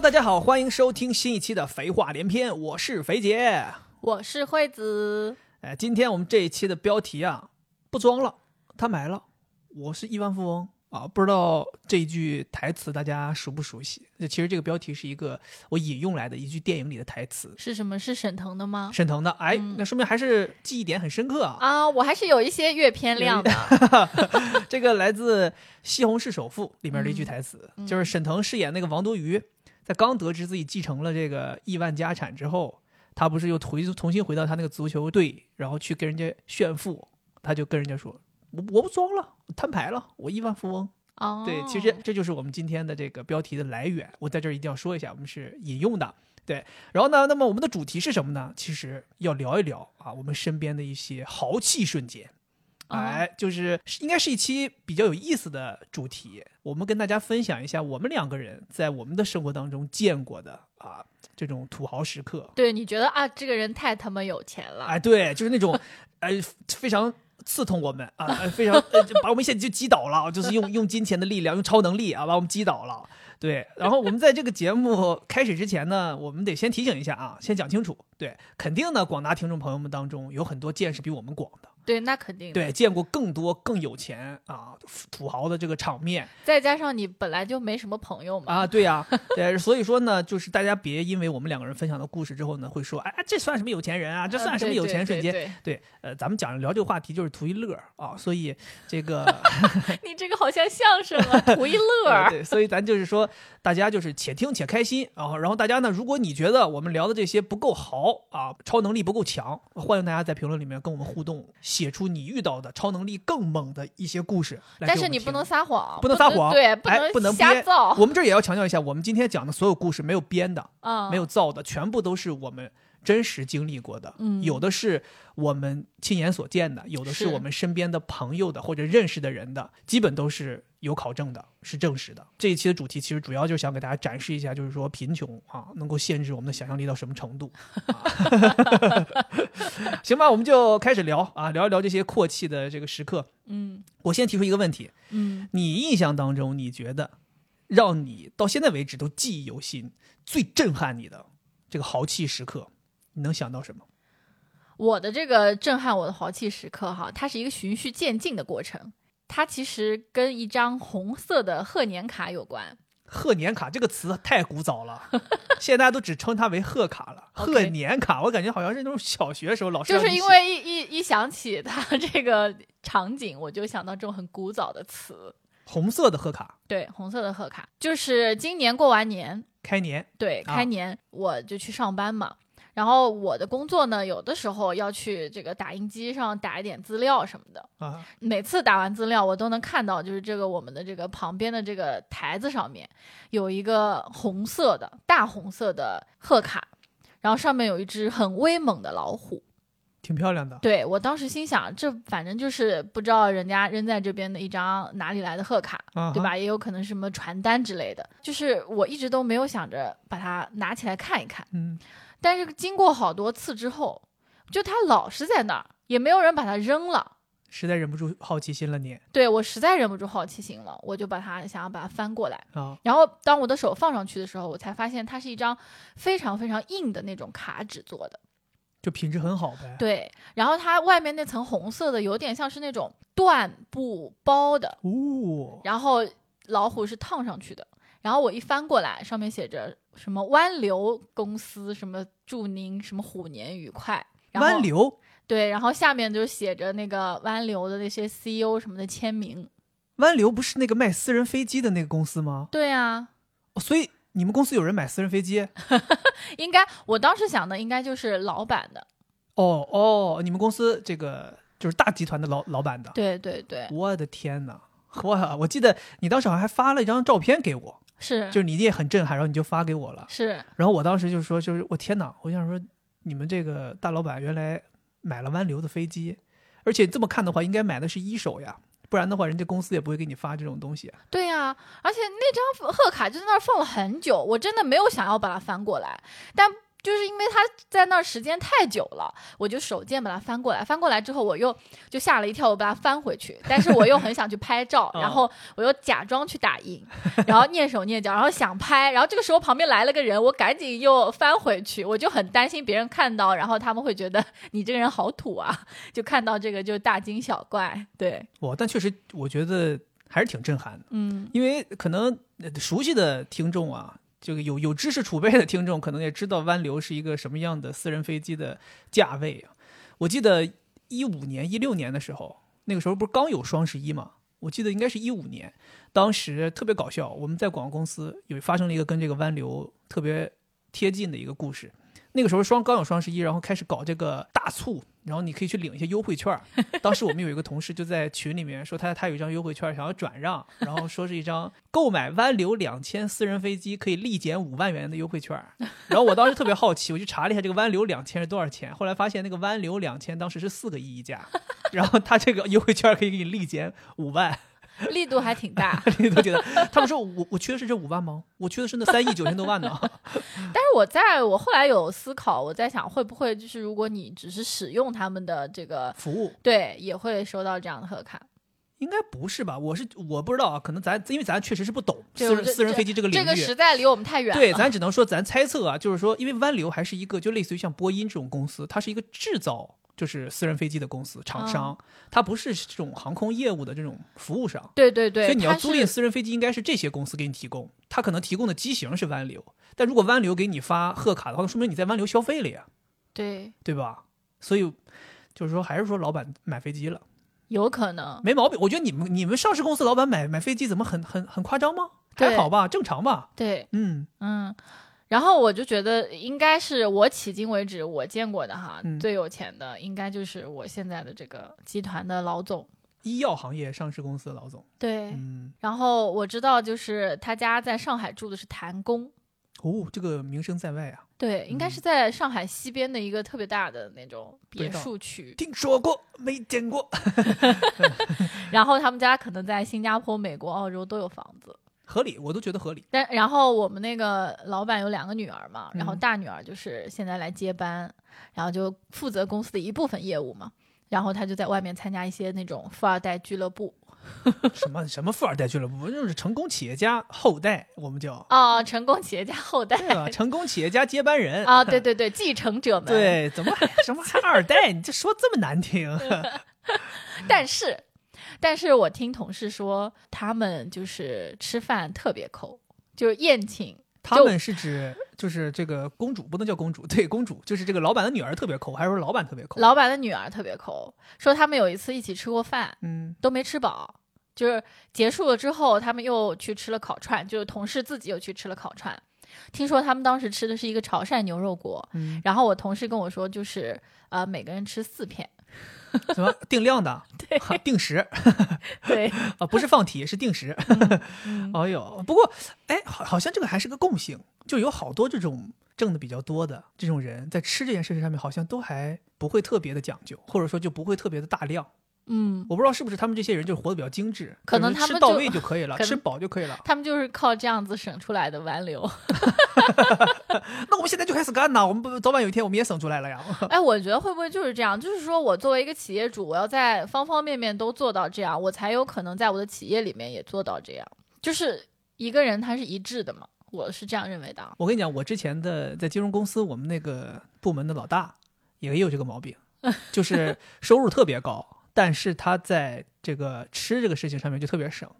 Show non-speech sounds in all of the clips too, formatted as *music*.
Hello，大家好，欢迎收听新一期的《肥话连篇》，我是肥姐。我是惠子，哎，今天我们这一期的标题啊，不装了，他买了，我是亿万富翁啊！不知道这一句台词大家熟不熟悉？这其实这个标题是一个我引用来的一句电影里的台词，是什么？是沈腾的吗？沈腾的。哎，那说明还是记忆点很深刻啊！啊，我还是有一些阅片量的。*laughs* 这个来自《西红柿首富》里面的一句台词，就是沈腾饰演那个王多鱼，在刚得知自己继承了这个亿万家产之后。他不是又回重新回到他那个足球队，然后去跟人家炫富，他就跟人家说：“我我不装了，摊牌了，我亿万富翁。”哦，对，其实这就是我们今天的这个标题的来源。我在这儿一定要说一下，我们是引用的。对，然后呢，那么我们的主题是什么呢？其实要聊一聊啊，我们身边的一些豪气瞬间。哎，就是应该是一期比较有意思的主题，我们跟大家分享一下我们两个人在我们的生活当中见过的啊。这种土豪时刻，对你觉得啊，这个人太他妈有钱了，哎，对，就是那种，哎，非常刺痛我们啊，非常呃把我们一下就击倒了，就是用用金钱的力量，用超能力啊，把我们击倒了。对，然后我们在这个节目开始之前呢，我们得先提醒一下啊，先讲清楚，对，肯定呢，广大听众朋友们当中有很多见识比我们广的。对，那肯定对，见过更多更有钱啊土豪的这个场面，再加上你本来就没什么朋友嘛啊，对呀，*laughs* 对，所以说呢，就是大家别因为我们两个人分享的故事之后呢，会说，哎，这算什么有钱人啊？这算什么有钱瞬间？对，呃，咱们讲聊这个话题就是图一乐啊，所以这个 *laughs* 你这个好像相声啊，图一乐，对，所以咱就是说，大家就是且听且开心啊，然后大家呢，如果你觉得我们聊的这些不够豪啊，超能力不够强，欢迎大家在评论里面跟我们互动。写出你遇到的超能力更猛的一些故事，但是你不能撒谎，不能撒谎，对，不能不能瞎造。我们这也要强调一下，我们今天讲的所有故事没有编的，啊，没有造的，全部都是我们。真实经历过的，嗯，有的是我们亲眼所见的，有的是我们身边的朋友的或者认识的人的，基本都是有考证的，是证实的。这一期的主题其实主要就是想给大家展示一下，就是说贫穷啊，能够限制我们的想象力到什么程度。*laughs* 行吧，我们就开始聊啊，聊一聊这些阔气的这个时刻。嗯，我先提出一个问题，嗯，你印象当中，你觉得让你到现在为止都记忆犹新、最震撼你的这个豪气时刻？你能想到什么？我的这个震撼我的豪气时刻哈，它是一个循序渐进的过程。它其实跟一张红色的贺年卡有关。贺年卡这个词太古早了，现在大家都只称它为贺卡了。贺年卡，我感觉好像是那种小学时候老师就是因为一一一想起它 *laughs* 这个场景，我就想到这种很古早的词。红色的贺卡，对，红色的贺卡，就是今年过完年开年，对，开年我就去上班嘛。然后我的工作呢，有的时候要去这个打印机上打一点资料什么的啊。每次打完资料，我都能看到，就是这个我们的这个旁边的这个台子上面有一个红色的大红色的贺卡，然后上面有一只很威猛的老虎，挺漂亮的。对我当时心想，这反正就是不知道人家扔在这边的一张哪里来的贺卡，对吧？也有可能什么传单之类的。就是我一直都没有想着把它拿起来看一看，嗯。但是经过好多次之后，就它老是在那儿，也没有人把它扔了。实在忍不住好奇心了，你？对我实在忍不住好奇心了，我就把它想要把它翻过来啊。然后当我的手放上去的时候，我才发现它是一张非常非常硬的那种卡纸做的，就品质很好呗。对，然后它外面那层红色的有点像是那种缎布包的哦。然后老虎是烫上去的。然后我一翻过来，上面写着什么湾流公司，什么祝您什么虎年愉快。湾流对，然后下面就写着那个湾流的那些 CEO 什么的签名。湾流不是那个卖私人飞机的那个公司吗？对啊，所以你们公司有人买私人飞机？*laughs* 应该，我当时想的应该就是老板的。哦哦，你们公司这个就是大集团的老老板的。对对对，我的天哪！哇，我记得你当时好像还发了一张照片给我。是，就是你也很震撼，然后你就发给我了。是，然后我当时就说，就是我天哪，我想说，你们这个大老板原来买了湾流的飞机，而且这么看的话，应该买的是一手呀，不然的话，人家公司也不会给你发这种东西。对呀，而且那张贺卡就在那儿放了很久，我真的没有想要把它翻过来，但就是因为他在那儿时间太久了，我就手贱把它翻过来，翻过来之后我又就吓了一跳，我把它翻回去，但是我又很想去拍照，*laughs* 然后我又假装去打印，然后蹑手蹑脚，然后想拍，然后这个时候旁边来了个人，我赶紧又翻回去，我就很担心别人看到，然后他们会觉得你这个人好土啊，就看到这个就大惊小怪，对，哇，但确实我觉得还是挺震撼的，嗯。因为可能呃熟悉的听众啊，这个有有知识储备的听众，可能也知道湾流是一个什么样的私人飞机的价位啊。我记得一五年、一六年的时候，那个时候不是刚有双十一嘛？我记得应该是一五年，当时特别搞笑，我们在广告公司有发生了一个跟这个湾流特别贴近的一个故事。那个时候双刚有双十一，然后开始搞这个大促，然后你可以去领一些优惠券儿。*laughs* 当时我们有一个同事就在群里面说他他有一张优惠券儿想要转让，然后说是一张购买湾流两千私人飞机可以立减五万元的优惠券儿。*laughs* 然后我当时特别好奇，我去查了一下这个湾流两千是多少钱，后来发现那个湾流两千当时是四个亿一价，然后他这个优惠券儿可以给你立减五万。*laughs* 力度还挺大。你都觉得他们说我我缺的是这五万吗？我缺的是那三亿九千多万呢。*laughs* 但是我在我后来有思考，我在想会不会就是如果你只是使用他们的这个，服务对，也会收到这样的贺卡。应该不是吧？我是我不知道啊，可能咱因为咱确实是不懂私人私人飞机这个领域。这个实在离我们太远了。对，咱只能说咱猜测啊，就是说，因为湾流还是一个就类似于像波音这种公司，它是一个制造就是私人飞机的公司厂商，它不是这种航空业务的这种服务商。对对对，所以你要租赁私人飞机，应该是这些公司给你提供，它可能提供的机型是湾流，但如果湾流给你发贺卡的话，说明你在湾流消费了呀，对，对吧？所以就是说，还是说老板买飞机了。有可能。没毛病。我觉得你们你们上市公司老板买买飞机怎么很很很夸张吗？还好吧，正常吧。对，嗯，嗯。然后我就觉得，应该是我迄今为止我见过的哈、嗯。最有钱的，应该就是我现在的这个集团的老总。医药行业上市公司的老总，对，嗯，然后我知道，就是他家在上海住的是谭宫，哦，这个名声在外啊，对，应该是在上海西边的一个特别大的那种别墅区。听说过没见过，*laughs* 然后他们家可能在新加坡、美国、澳洲都有房子。合理，我都觉得合理。但然后我们那个老板有两个女儿嘛，然后嗯大女儿就是现在来接班，然后就负责公司的一部分业务嘛。然后她就在外面参加一些那种富二代俱乐部 *laughs* 什么什么富二代俱乐部，就是成功企业家后代，我们叫啊、成功企业家后代对吧？成功企业家接班人啊，对 *laughs* 对对，继承者们。，对，怎么还什么还二代？你这说这么难听？*laughs* 但是但是我听同事说，他们就是吃饭特别抠，就是宴请。他们是指就是这个公主不能叫公主，对，公主就是这个老板的女儿特别抠，还是说老板特别抠？老板的女儿特别抠，说他们有一次一起吃过饭，嗯，都没吃饱。就是结束了之后，他们又去吃了烤串，就是同事自己又去吃了烤串。听说他们当时吃的是一个潮汕牛肉锅，嗯然后我同事跟我说，就是呃每个人吃四片，什么 *laughs* 定量的？对定时对，啊，不是放题，是定时。嗯哎呦，不过哎，好，好像这个还是个共性，就有好多这种挣的比较多的这种人，在吃这件事情上面，好像都还不会特别的讲究，或者说就不会特别的大量。嗯，我不知道是不是他们这些人就活得比较精致，可能他们就位就可以了，吃饱就可以了。他们就是靠这样子省出来的湾流。*laughs* *laughs* 那我们现在就开始干呐，我们不早晚有一天我们也省出来了呀。哎，我觉得会不会就是这样？就是说我作为一个企业主，我要在方方面面都做到这样，我才有可能在我的企业里面也做到这样。就是一个人他是一致的嘛，我是这样认为的啊。我跟你讲，我之前的在金融公司，我们那个部门的老大也有这个毛病，*laughs* 就是收入特别高，但是他在这个吃这个事情上面就特别省。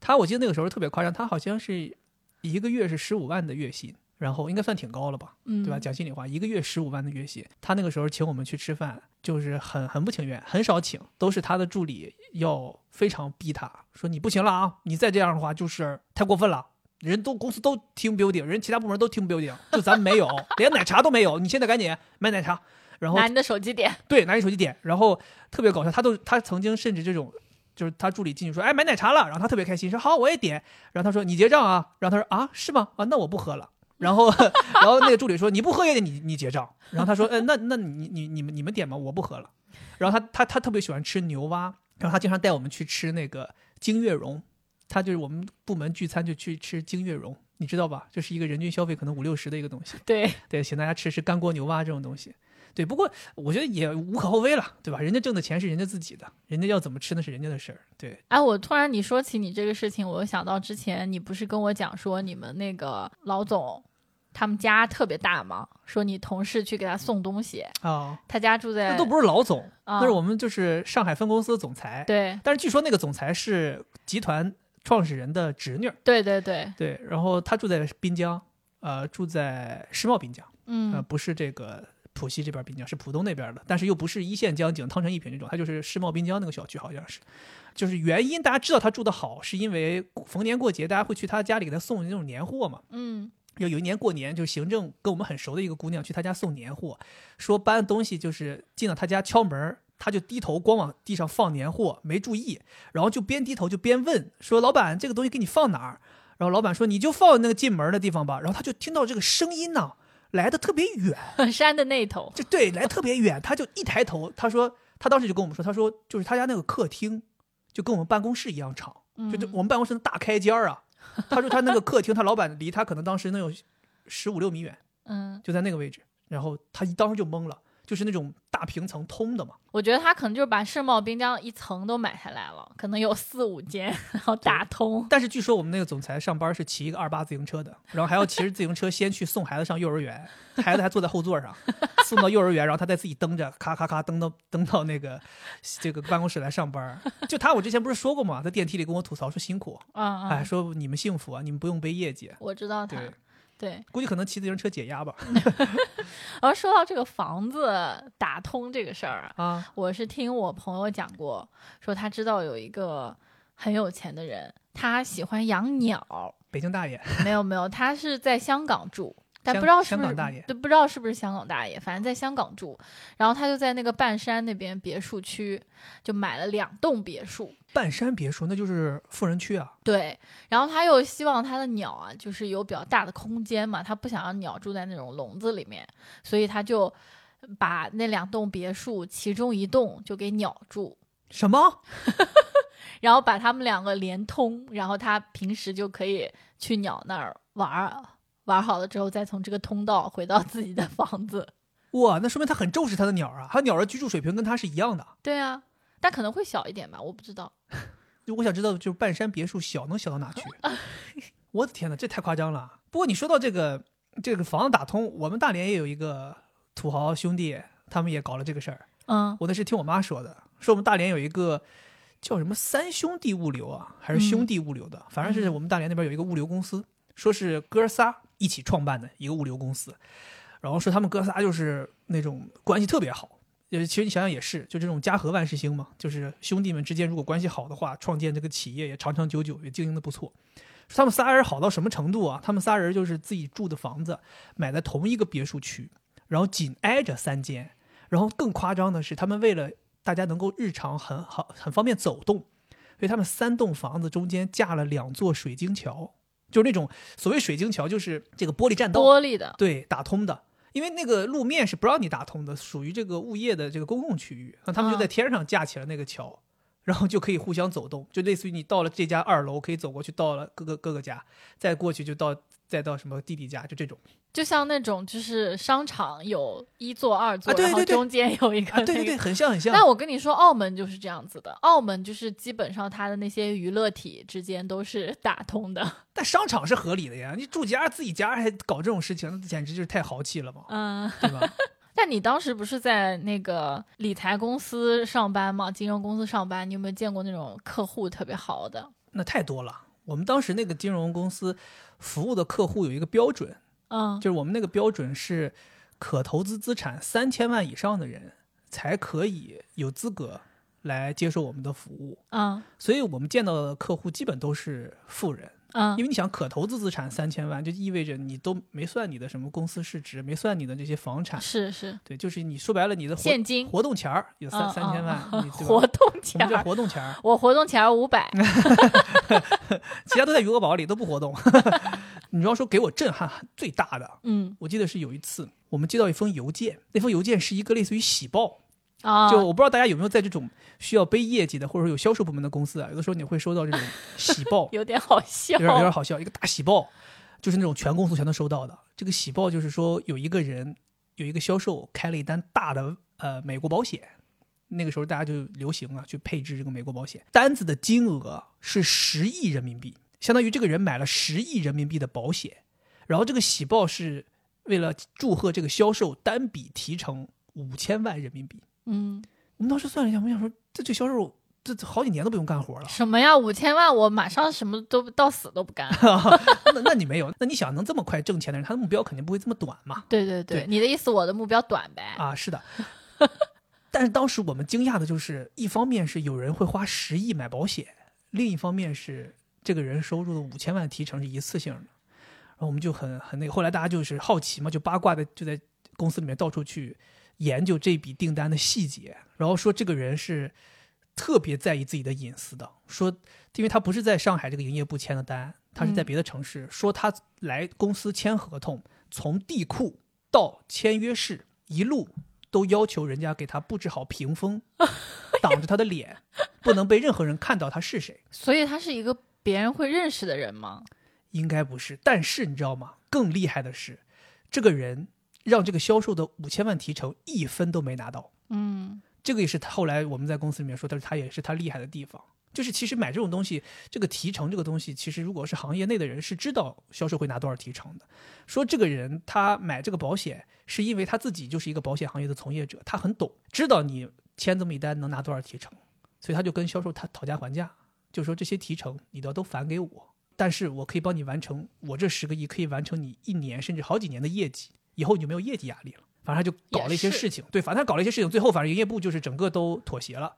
他我记得那个时候特别夸张，他好像是一个月是十五万的月薪，然后应该算挺高了吧，嗯，对吧？讲心里话，一个月十五万的月薪，他那个时候请我们去吃饭，就是很很不情愿，很少请，都是他的助理要非常逼他说你不行了啊，你再这样的话就是太过分了。人都公司都 team building，人其他部门都 team building，就咱没有，连奶茶都没有。你现在赶紧买奶茶，然后拿你的手机点，对拿你手机点，然后特别搞笑，他都他曾经甚至这种，就是他助理进去说，哎买奶茶了，然后他特别开心，说好我也点，然后他说你结账啊，然后他说啊是吗？啊那我不喝了。然后，*laughs* 然后那个助理说：“你不喝也得你你结账。”然后他说：“呃，那那你你你们你们点吧？我不喝了。”然后他他他特别喜欢吃牛蛙，然后他经常带我们去吃那个金月蓉，他就是我们部门聚餐就去吃金月蓉，你知道吧？就是一个人均消费可能五六十的一个东西。对，对，请大家吃吃干锅牛蛙这种东西。对，不过我觉得也无可厚非了，对吧？人家挣的钱是人家自己的，人家要怎么吃那是人家的事儿。对，哎，我突然你说起你这个事情，我又想到之前你不是跟我讲说你们那个老总，他们家特别大吗？说你同事去给他送东西，啊，他家住在那都不是老总，啊那是我们就是上海分公司的总裁。，对但是据说那个总裁是集团创始人的侄女儿。对对对，对，然后他住在滨江，呃，住在世贸滨江，呃，嗯不是这个浦西这边滨江，是浦东那边的，但是又不是一线江景、汤臣一品这种，它就是世贸滨江那个小区，好像是。就是原因，大家知道他住的好，是因为逢年过节大家会去他家里给他送那种年货嘛。嗯有有一年过年，就是行政跟我们很熟的一个姑娘去他家送年货，说搬东西就是进到他家敲门，他就低头光往地上放年货，没注意，然后就边低头就边问说：“老板，这个东西给你放哪儿？”然后老板说：“你就放那个进门的地方吧。”然后他就听到这个声音呢，来的特别远，*laughs* 山的那头，就对，来得特别远，他就一抬头，他说他当时就跟我们说，他说就是他家那个客厅就跟我们办公室一样长，就就嗯我们办公室的大开间儿啊。他说他那个客厅，他老板离他可能当时能有十五六米远，嗯，就在那个位置。然后他当时就懵了，就是那种大平层通的嘛。我觉得他可能就是把世贸滨江一层都买下来了，可能有四五间，然后打通。但是据说我们那个总裁上班是骑一个二八自行车的，然后还要骑着自行车先去送孩子上幼儿园，孩子还坐在后座上，送到幼儿园，然后他再自己蹬着，咔咔咔蹬到蹬到那个这个办公室来上班。就他，我之前不是说过吗？在电梯里跟我吐槽说辛苦，嗯哎，嗯，说你们幸福啊，你们不用背业绩。我知道他对，对。估计可能骑自行车解压吧。*laughs* 然后说到这个房子打通这个事儿啊，啊，我是听我朋友讲过，说他知道有一个很有钱的人，他喜欢养鸟。北京大爷，没有没有，他是在香港住，但不知道是不是香港大爷对，不知道是不是香港大爷，反正在香港住。然后他就在那个半山那边别墅区，就买了两栋别墅。半山别墅那就是富人区啊。对，然后他又希望他的鸟啊，就是有比较大的空间嘛，他不想让鸟住在那种笼子里面，所以他就把那两栋别墅其中一栋就给鸟住，什么？*laughs* 然后把他们两个连通，然后他平时就可以去鸟那儿玩儿，玩好了之后再从这个通道回到自己的房子。哇，那说明他很重视他的鸟啊，他鸟的居住水平跟他是一样的。对啊，但可能会小一点吧，我不知道。*laughs* 就我想知道，就是半山别墅小能小到哪去？*laughs* 我的天哪，这太夸张了。不过你说到这个这个房子打通，我们大连也有一个土豪兄弟，他们也搞了这个事儿。嗯我那是听我妈说的，说我们大连有一个叫什么三兄弟物流啊，还是兄弟物流的，反正是我们大连那边有一个物流公司，说是哥仨一起创办的一个物流公司，然后说他们哥仨就是那种关系特别好。呃，其实你想想也是，就这种家和万事兴嘛，就是兄弟们之间如果关系好的话，创建这个企业也长长久久，也经营的不错。他们仨人好到什么程度啊？他们仨人就是自己住的房子买在同一个别墅区，然后紧挨着三间，然后更夸张的是，他们为了大家能够日常很好很方便走动，所以他们三栋房子中间架了两座水晶桥，就是那种所谓水晶桥，就是这个玻璃栈道，玻璃的，对，打通的。因为那个路面是不让你打通的，属于这个物业的这个公共区域，那他们就在嗯天上架起了那个桥，然后就可以互相走动，就类似于你到了这家二楼可以走过去，到了各个各个家，再过去就到再到什么弟弟家，就这种。就像那种就是商场有一座、二座，然后啊对对对中间有一个、啊，对对对，。很像很像。那我跟你说，澳门就是这样子的。澳门就是基本上它的那些娱乐体之间都是打通的。*laughs* 但商场是合理的呀，你住家自己家还搞这种事情，那简直就是太豪气了嘛，嗯，对吧？*laughs* 但你当时不是在那个理财公司上班吗？金融公司上班，你有没有见过那种客户特别好的？那太多了。我们当时那个金融公司服务的客户有一个标准，嗯，就是我们那个标准是可投资资产三千万以上的人才可以有资格来接受我们的服务。嗯。所以我们见到的客户基本都是富人，嗯。因为你想可投资资产三千万，就意味着你都没算你的什么公司市值，没算你的这些房产，是是。对，就是你说白了你的活现金活动钱儿有三嗯三千万，嗯你 *laughs* 活动我钱们叫儿，活动钱儿，我活动钱儿五百。*laughs* 其他都在余额宝里都不活动。你要说给我震撼最大的，嗯我记得是有一次我们接到一封邮件，那封邮件是一个类似于喜报，啊，就我不知道大家有没有在这种需要背业绩的或者说有销售部门的公司啊，有的时候你会收到这种喜报，*laughs* 有点好笑有。点有点好笑，一个大喜报，就是那种全公司全都收到的。这个喜报就是说有一个人有一个销售开了一单大的呃美国保险，那个时候大家就流行啊去配置这个美国保险，单子的金额是十亿人民币，相当于这个人买了十亿人民币的保险，然后这个喜报是为了祝贺这个销售单笔提成五千万人民币。嗯，我们当时算了一下，我想说这这销售这这好几年都不用干活了。什么呀？五千万，我马上什么都到死都不干。*laughs* 那那你没有？那你想能这么快挣钱的人，他的目标肯定不会这么短嘛？对对对，对你的意思，我的目标短呗。啊，是的。*laughs* 但是当时我们惊讶的就是，一方面是有人会花十亿买保险，另一方面是这个人收入的五千万提成是一次性的。然后我们就很很那个，后来大家就是好奇嘛，就八卦的就在公司里面到处去研究这笔订单的细节，然后说这个人是特别在意自己的隐私的，说因为他不是在上海这个营业部签的单，他是在嗯别的城市，说他来公司签合同，从地库到签约室一路都要求人家给他布置好屏风，挡着他的脸，不能被任何人看到他是谁。*laughs* 所以他是一个别人会认识的人吗？应该不是，但是你知道吗？更厉害的是，这个人让这个销售的五千万提成一分都没拿到。嗯，这个也是他后来我们在公司里面说，但是他也是他厉害的地方。就是其实买这种东西，这个提成这个东西，其实如果是行业内的人是知道销售会拿多少提成的。说这个人他买这个保险，是因为他自己就是一个保险行业的从业者，他很懂，知道你签这么一单能拿多少提成，所以他就跟销售他讨价还价，就说这些提成你都要都返给我，但是我可以帮你完成，我这十个亿可以完成你一年甚至好几年的业绩，以后你就没有业绩压力了。反正他就搞了一些事情，对，反正他搞了一些事情，最后反正营业部就是整个都妥协了。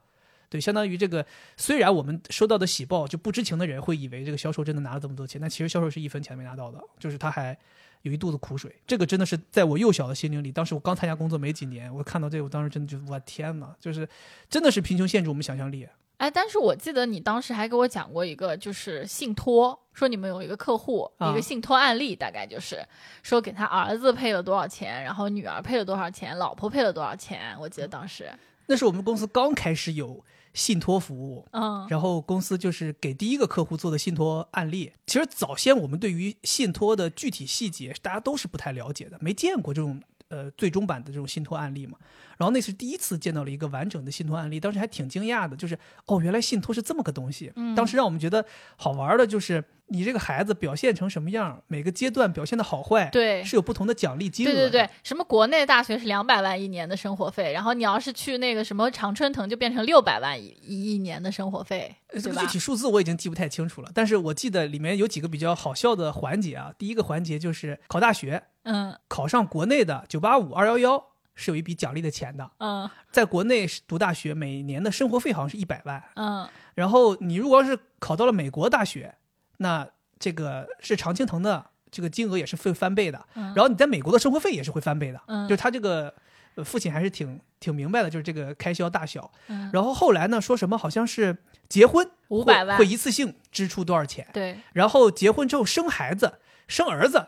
对，相当于这个，虽然我们收到的喜报，就不知情的人会以为这个销售真的拿了这么多钱，但其实销售是一分钱没拿到的，就是他还有一肚子苦水。这个真的是在我幼小的心灵里，当时我刚参加工作没几年，我看到这个，我当时真的就我天哪，就是真的是贫穷限制我们想象力。哎，但是我记得你当时还给我讲过一个，就是信托，说你们有一个客户，啊一个信托案例，大概就是说给他儿子配了多少钱，然后女儿配了多少钱，老婆配了多少钱。我记得当时，那是我们公司刚开始有信托服务，嗯然后公司就是给第一个客户做的信托案例。其实早先我们对于信托的具体细节，大家都是不太了解的，没见过这种呃最终版的这种信托案例嘛。然后那是第一次见到了一个完整的信托案例，当时还挺惊讶的，就是哦，原来信托是这么个东西。嗯当时让我们觉得好玩的就是你这个孩子表现成什么样，每个阶段表现的好坏，对是有不同的奖励金额。对对对，什么国内大学是两百万一年的生活费，然后你要是去那个什么常春藤，就变成六百万一一年的生活费，呃这个具？体数字我已经记不太清楚了，但是我记得里面有几个比较好笑的环节啊。第一个环节就是考大学，嗯考上国内的九八五、二幺幺是有一笔奖励的钱的。嗯在国内读大学，每年的生活费好像是一百万。嗯然后你如果要是考到了美国大学，那这个是常青藤的这个金额也是会翻倍的。嗯，然后你在美国的生活费也是会翻倍的。嗯就是他这个呃父亲还是挺挺明白的，就是这个开销大小。嗯然后后来呢，说什么好像是结婚500会万会一次性支出多少钱？对，然后结婚之后生孩子，生儿子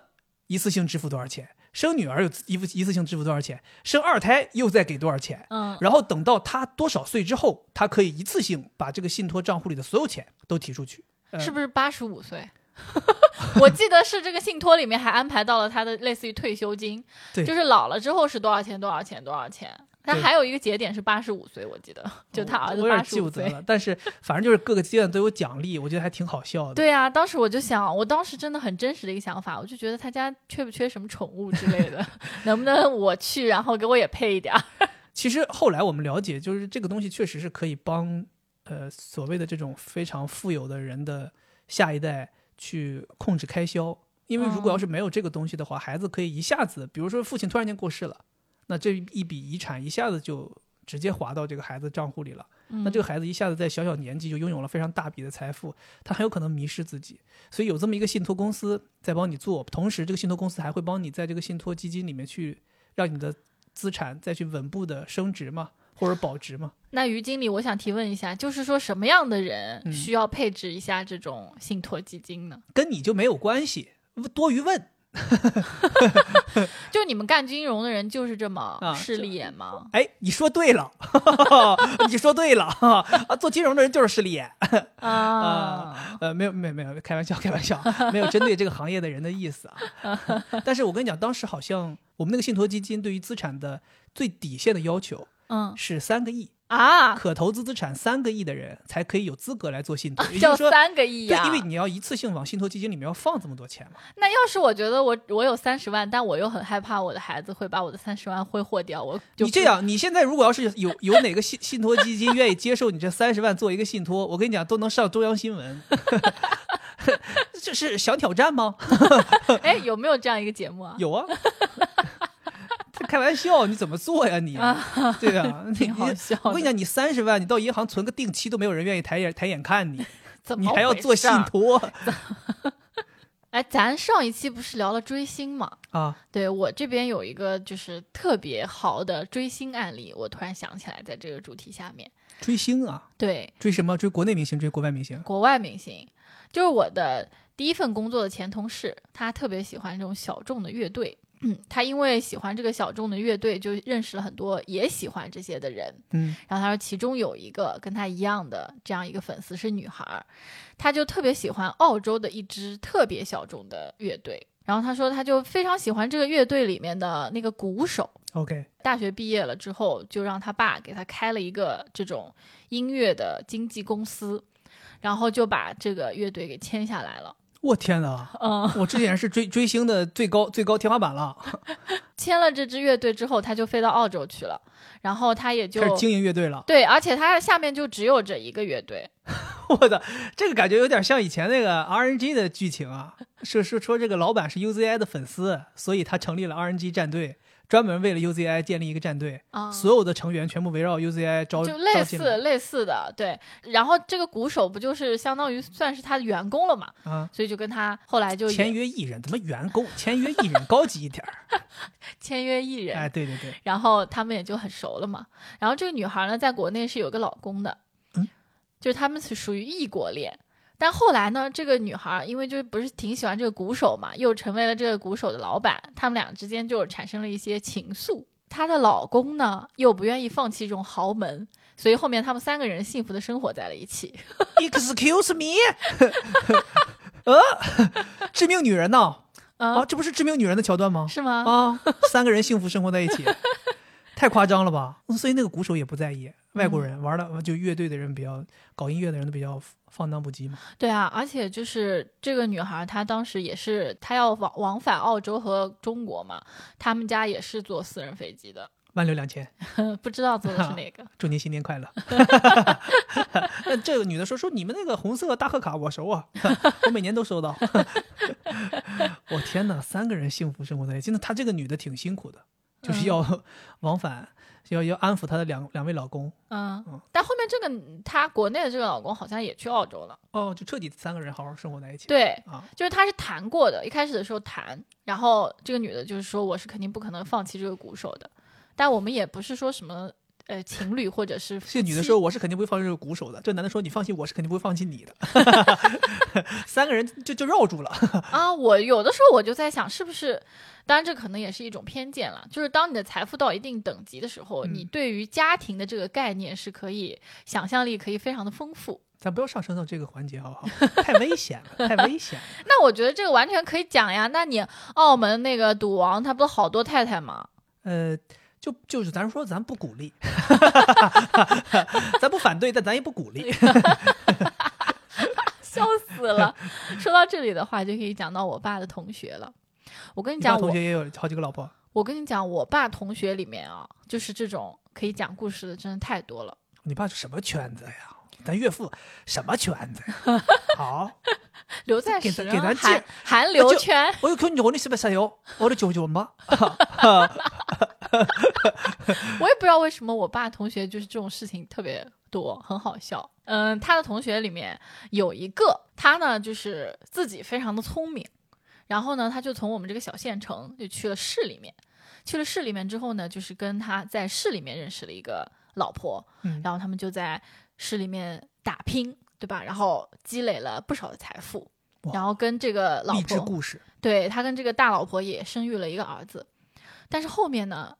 一次性支付多少钱？生女儿又一次一次性支付多少钱？生二胎又再给多少钱？嗯然后等到他多少岁之后，他可以一次性把这个信托账户里的所有钱都提出去。呃是不是八十五岁？*laughs* 我记得是这个信托里面还安排到了他的类似于退休金，对就是老了之后是多少钱多少钱多少钱。他还有一个节点是八十五岁，我记得，就他儿子八十五岁。了，但是反正就是各个阶段都有奖励，我觉得还挺好笑的。对啊，当时我就想，我当时真的很真实的一个想法，我就觉得他家缺不缺什么宠物之类的，*laughs* 能不能我去，然后给我也配一点儿？*laughs* 其实后来我们了解，就是这个东西确实是可以帮呃所谓的这种非常富有的人的下一代去控制开销。因为如果要是没有这个东西的话，孩子可以一下子，比如说父亲突然间过世了，那这一笔遗产一下子就直接划到这个孩子账户里了。那这个孩子一下子在小小年纪就拥有了非常大笔的财富，他很有可能迷失自己。所以有这么一个信托公司在帮你做，同时这个信托公司还会帮你在这个信托基金里面去让你的资产再去稳步的升值嘛，或者保值嘛。那于经理，我想提问一下，就是说什么样的人嗯需要配置一下这种信托基金呢？跟你就没有关系，多余问。*laughs* 就你们干金融的人就是这么啊势利眼吗？哎，你说对了，*laughs* 你说对了 *laughs* 啊！做金融的人就是势利眼。啊，呃，没有没有没有，开玩笑开玩笑，没有针对这个行业的人的意思啊。但是我跟你讲，当时好像我们那个信托基金对于资产的最底线的要求嗯是三个亿，啊，可投资资产三个亿的人才可以有资格来做信托。*laughs* 也就就是说，三个亿呀、，对因为你要一次性往信托基金里面要放这么多钱嘛。那要是我觉得我我有三十万，但我又很害怕我的孩子会把我的三十万挥霍掉，我就你这样，你现在如果要是有 *laughs* 有哪个信信托基金愿意接受你这三十万做一个信托，我跟你讲，都能上中央新闻。*laughs* 这是想挑战吗？哎，有没有这样一个节目啊？有啊。这 *laughs* 开玩笑，你怎么做呀你？对啊，*laughs* 你 *laughs* 挺好笑我跟你讲，你三十万，你到银行存个定期都没有人愿意抬眼抬眼看你，怎么你还要做信？托哎，咱上一期不是聊了追星嘛？啊？对我这边有一个就是特别好的追星案例，我突然想起来，在这个主题下面，追星啊？对追什么？追国内明星？追国外明星？国外明星，就是我的第一份工作的前同事，他特别喜欢这种小众的乐队。嗯，*clears throat* 他因为喜欢这个小众的乐队，就认识了很多也喜欢这些的人。嗯，然后他说，其中有一个跟他一样的这样一个粉丝是女孩儿，他就特别喜欢澳洲的一支特别小众的乐队。然后他说，他就非常喜欢这个乐队里面的那个鼓手。OK，大学毕业了之后，就让他爸给他开了一个这种音乐的经纪公司，然后就把这个乐队给签下来了。我天哪！嗯，我之前是追追星的最高最高天花板了，*laughs* 签了这支乐队之后，他就飞到澳洲去了，然后他也就开始经营乐队了。对，而且他下面就只有这一个乐队。*laughs* 我的这个感觉有点像以前那个 RNG 的剧情啊，是是说这个老板是 UZI 的粉丝，所以他成立了 RNG 战队，专门为了 UZI 建立一个战队，啊所有的成员全部围绕 UZI 招就类似类似的，对。然后这个鼓手不就是相当于算是他的员工了嘛，啊。所以就跟他后来就签约艺人怎么员工？签约艺人高级一点儿。*laughs* 签约艺人，哎，对对对，然后他们也就很熟了嘛。然后这个女孩呢，在国内是有个老公的，嗯，就是他们是属于异国恋。但后来呢，这个女孩因为就是不是挺喜欢这个鼓手嘛，又成为了这个鼓手的老板，他们俩之间就产生了一些情愫。她的老公呢，又不愿意放弃这种豪门，所以后面他们三个人幸福的生活在了一起。Excuse me，*laughs* 呃，致命女人呐！嗯，啊，这不是致命女人的桥段吗？是吗？啊，三个人幸福生活在一起，太夸张了吧？嗯所以那个鼓手也不在意，外国人玩的就乐队的人比较搞音乐的人都比较放荡不羁嘛。对啊，而且就是这个女孩，她当时也是，她要往往返澳洲和中国嘛，他们家也是坐私人飞机的，*laughs* 万六两千，不知道坐的是哪个。*laughs* 祝您新年快乐。*laughs* 那这个女的说说你们那个红色大贺卡我熟啊，我每年都收到。我天哪，三个人幸福生活在一起，那她这个女的挺辛苦的，就是要往返，要要安抚她的两两位老公。嗯，但后面这个她国内的这个老公好像也去澳洲了。哦，就彻底三个人好好生活在一起。对，啊，就是他是谈过的，一开始的时候谈，然后这个女的就是说我是肯定不可能放弃这个鼓手的，但我们也不是说什么呃情侣或者是这女的说：“我是肯定不会放弃这个鼓手的。”这男的说：“你放心，我是肯定不会放弃你的。*laughs* ”三个人就就绕住了。*laughs* 啊，我有的时候我就在想，是不是？当然，这可能也是一种偏见了。就是当你的财富到一定等级的时候，你嗯对于家庭的这个概念是可以想象力可以非常的丰富。咱不要上升到这个环节，好不好？*laughs* 太危险了，太危险了。那我觉得这个完全可以讲呀。那你澳门那个赌王，他不是好多太太吗？呃，就就是咱说，咱不鼓励，*laughs* 咱不反对，但咱也不鼓励。*laughs* 笑死了！说到这里的话，就可以讲到我爸的同学了。我跟你讲，我同学也有好几个老婆，我跟你讲，我爸同学里面啊，就是这种可以讲故事的，真的太多了。你爸是什么圈子呀？咱岳父什么圈子呀？好，*laughs* 留在给石咱给咱韩流圈，我有看着你是不是有我的舅舅吗？*laughs* 我也不知道为什么我爸同学就是这种事情特别多，很好笑。嗯，他的同学里面有一个，他呢就是自己非常的聪明，然后呢他就从我们这个小县城就去了市里面，去了市里面之后呢，就是跟他在市里面认识了一个老婆，嗯然后他们就在市里面打拼，对吧？然后积累了不少的财富。然后跟这个老婆，故事，对他跟这个大老婆也生育了一个儿子，但是后面呢，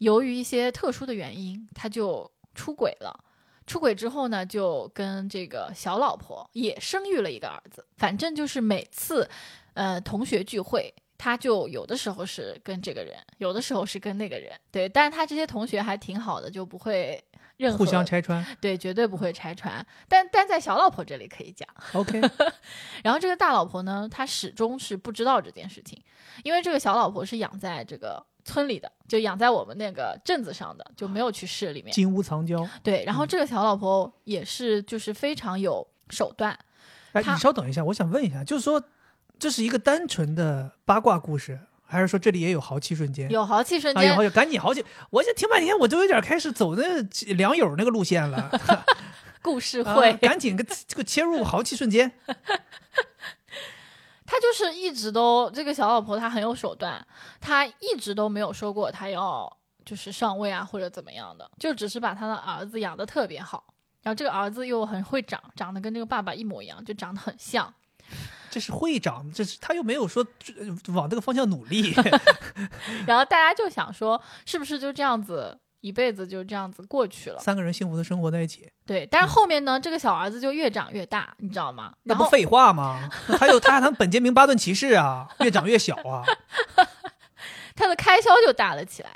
由于一些特殊的原因，他就出轨了。出轨之后呢，就跟这个小老婆也生育了一个儿子。反正就是每次，呃，同学聚会，他就有的时候是跟这个人，有的时候是跟那个人。对，但是他这些同学还挺好的，就不会任何互相拆穿。对，绝对不会拆穿。但但在小老婆这里可以讲。OK，*laughs* 然后这个大老婆呢，她始终是不知道这件事情，因为这个小老婆是养在这个村里的，就养在我们那个镇子上的，就没有去市里面。金屋藏娇。对，然后嗯这个小老婆也是就是非常有手段。哎，他你稍等一下，我想问一下，就是说，这是一个单纯的八卦故事，还是说这里也有豪气瞬间？有豪气瞬啊，有间好，有，赶紧豪气！我这听半天，我都有点开始走那良友那个路线了。故事啊会，赶紧个这个切入豪气瞬间。她就是一直都这个小老婆他很有手段，他一直都没有说过他要就是上位啊或者怎么样的，就只是把他的儿子养得特别好，然后这个儿子又很会长，长得跟这个爸爸一模一样，就长得很像。这是会长，这是他又没有说呃往这个方向努力。*laughs* 然后大家就想说，是不是就这样子一辈子就这样子过去了？三个人幸福的生活在一起，对，但是后面呢，这个小儿子就越长越大，你知道吗？那不废话吗？还有他还他本杰明巴顿骑士啊，越长越小啊，*laughs* 他的开销就大了起来，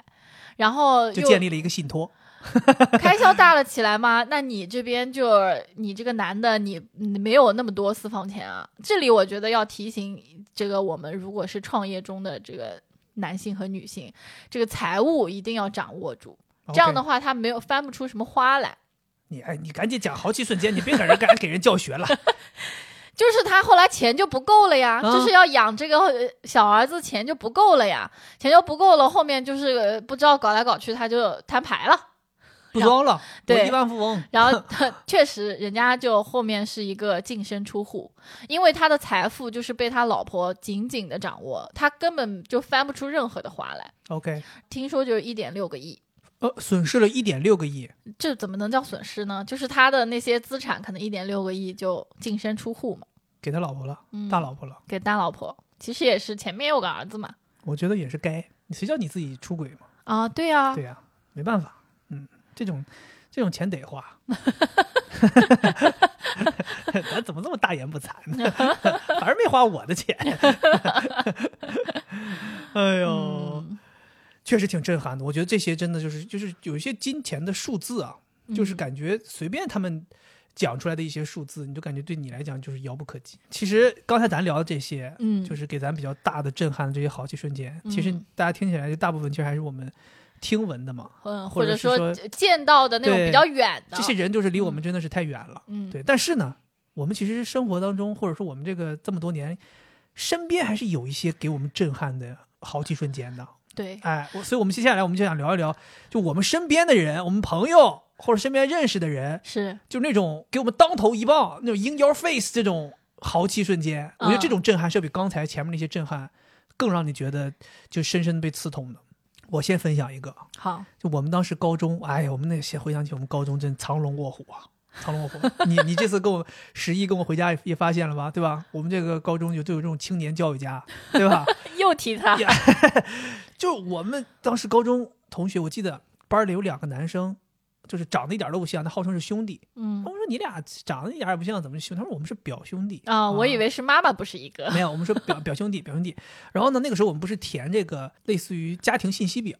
然后就建立了一个信托。*laughs* 开销大了起来吗，那你这边就你这个男的你，你没有那么多私房钱啊。这里我觉得要提醒这个我们如果是创业中的这个男性和女性，这个财务一定要掌握住，这样的话他没有翻不出什么花来。你哎，你赶紧讲豪气瞬间，你别搁这赶紧给人教学了。*laughs* 就是他后来钱就不够了呀，啊就是要养这个呃小儿子，钱就不够了呀，钱就不够了，后面就是呃不知道搞来搞去，他就摊牌了。不装了，对亿万富翁。*laughs* 然后他 *laughs* 确实，人家就后面是一个净身出户，因为他的财富就是被他老婆紧紧的掌握，他根本就翻不出任何的花来。OK，听说就是一点六个亿，呃，损失了一点六个亿，这怎么能叫损失呢？就是他的那些资产可能一点六个亿就净身出户嘛，给他老婆了，嗯，大老婆了。给大老婆，其实也是前面有个儿子嘛。我觉得也是该，谁叫你自己出轨嘛？啊，对呀、对呀、没办法，嗯，这种这种钱得花。*laughs* 咱怎么这么大言不惭呢？*laughs* 反正没花我的钱。*laughs* 哎呦，嗯确实挺震撼的。我觉得这些真的就是就是有一些金钱的数字啊，就是嗯感觉随便他们讲出来的一些数字，你就感觉对你来讲就是遥不可及。其实刚才咱聊的这些，嗯，就是给咱比较大的震撼的这些豪气瞬间，其实嗯大家听起来就大部分其实还是我们听闻的嘛。嗯，或者说见到的那种比较远的这些人就是离我们真的是太远了。嗯，对，但是呢，我们其实生活当中，或者说我们这个这么多年，身边还是有一些给我们震撼的豪气瞬间的。对，哎，我所以我们接下来我们就想聊一聊，就我们身边的人，我们朋友或者身边认识的人，是。就那种给我们当头一棒，那种 in your face 这种豪气瞬间，我觉得这种震撼是要比刚才前面那些震撼更让你觉得就深深的被刺痛的。我先分享一个，好，就我们当时高中，哎呀，我们那些回想起我们高中真藏龙卧虎啊，藏龙卧虎。*laughs* 你你这次跟我十一跟我回家也也发现了吧，对吧？我们这个高中就都有这种青年教育家，对吧？*laughs* 又提他，呀 *laughs* 就我们当时高中同学，我记得班里有两个男生，就是长得一点都不像，他号称是兄弟。嗯我说你俩长得一点也不像，怎么是兄弟？他说我们是表兄弟啊，我以为是妈妈不是一个，没有，我们是表表兄弟，表兄弟。然后呢，那个时候我们不是填这个类似于家庭信息表，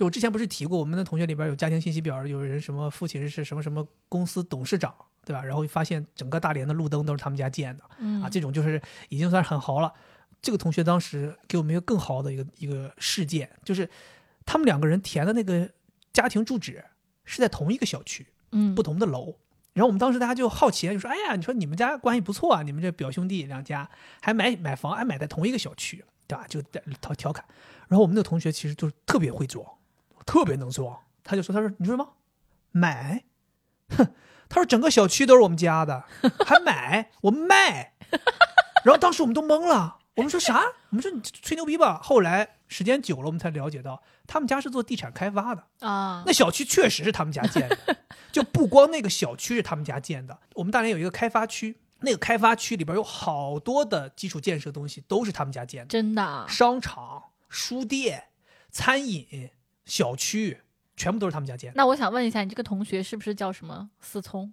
就我之前不是提过，我们的同学里边有家庭信息表，有人什么父亲是什么什么公司董事长，对吧？然后发现整个大连的路灯都是他们家建的嗯啊，这种就是已经算是很豪了。这个同学当时给我们一个更豪的一个一个事件，就是他们两个人填的那个家庭住址是在同一个小区，嗯不同的楼。然后我们当时大家就好奇，就说：“哎呀，你说你们家关系不错啊，你们这表兄弟两家还买买房，还买在同一个小区，对吧？”就在调调侃。然后我们那个同学其实就是特别会装，特别能装。他就说：“他说你说什么买？哼，他说整个小区都是我们家的，*laughs* 还买？我们卖。”然后当时我们都懵了，我们说啥？我们说你吹牛逼吧。后来时间久了，我们才了解到他们家是做地产开发的。啊那小区确实是他们家建的，*laughs* 就不光那个小区是他们家建的。我们大连有一个开发区，那个开发区里边有好多的基础建设东西都是他们家建的，真的啊，商场、书店、餐饮、小区，全部都是他们家建的。那我想问一下，你这个同学是不是叫什么思聪？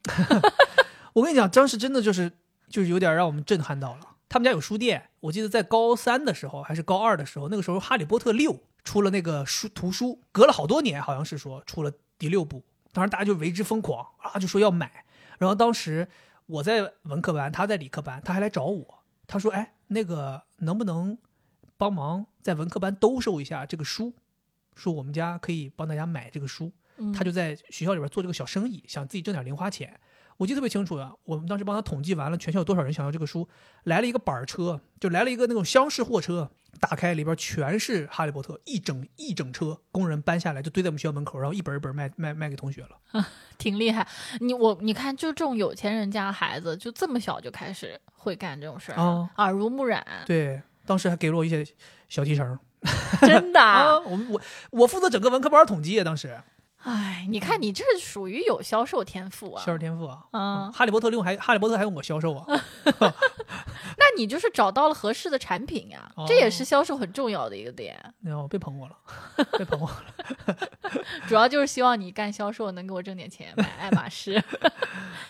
*laughs* 我跟你讲，当时真的就是就是有点让我们震撼到了。他们家有书店，我记得在高三的时候还是高二的时候，那个时候《哈利波特六》出了那个书图书，隔了好多年，好像是说出了第六部，当时大家就为之疯狂啊，就说要买。然后当时我在文科班，他在理科班，他还来找我，他说：“哎，那个能不能帮忙在文科班兜售一下这个书？说我们家可以帮大家买这个书。”嗯他就在学校里边做这个小生意，想自己挣点零花钱。我记得特别清楚啊，我们当时帮他统计完了，全校有多少人想要这个书，来了一个板车，就来了一个那种厢式货车，打开里边全是《哈利波特》，一整一整车，工人搬下来就堆在我们学校门口，然后一本一本卖卖卖给同学了。*laughs* 挺厉害。你我你看，就这种有钱人家孩子，就这么小就开始会干这种事儿，啊耳濡目染，对，当时还给了我一些小提成真的啊。*laughs* 我我我负责整个文科班统计啊，当时哎，你看你这属于有销售天赋啊销。售天赋啊。嗯，哈利波特用还哈利波特还用我销售啊？*laughs* *laughs* 那你就是找到了合适的产品呀、哦这也是销售很重要的一个点。然后被捧我了，*laughs* 被捧我了。主要就是希望你干销售能给我挣点钱，买爱马仕。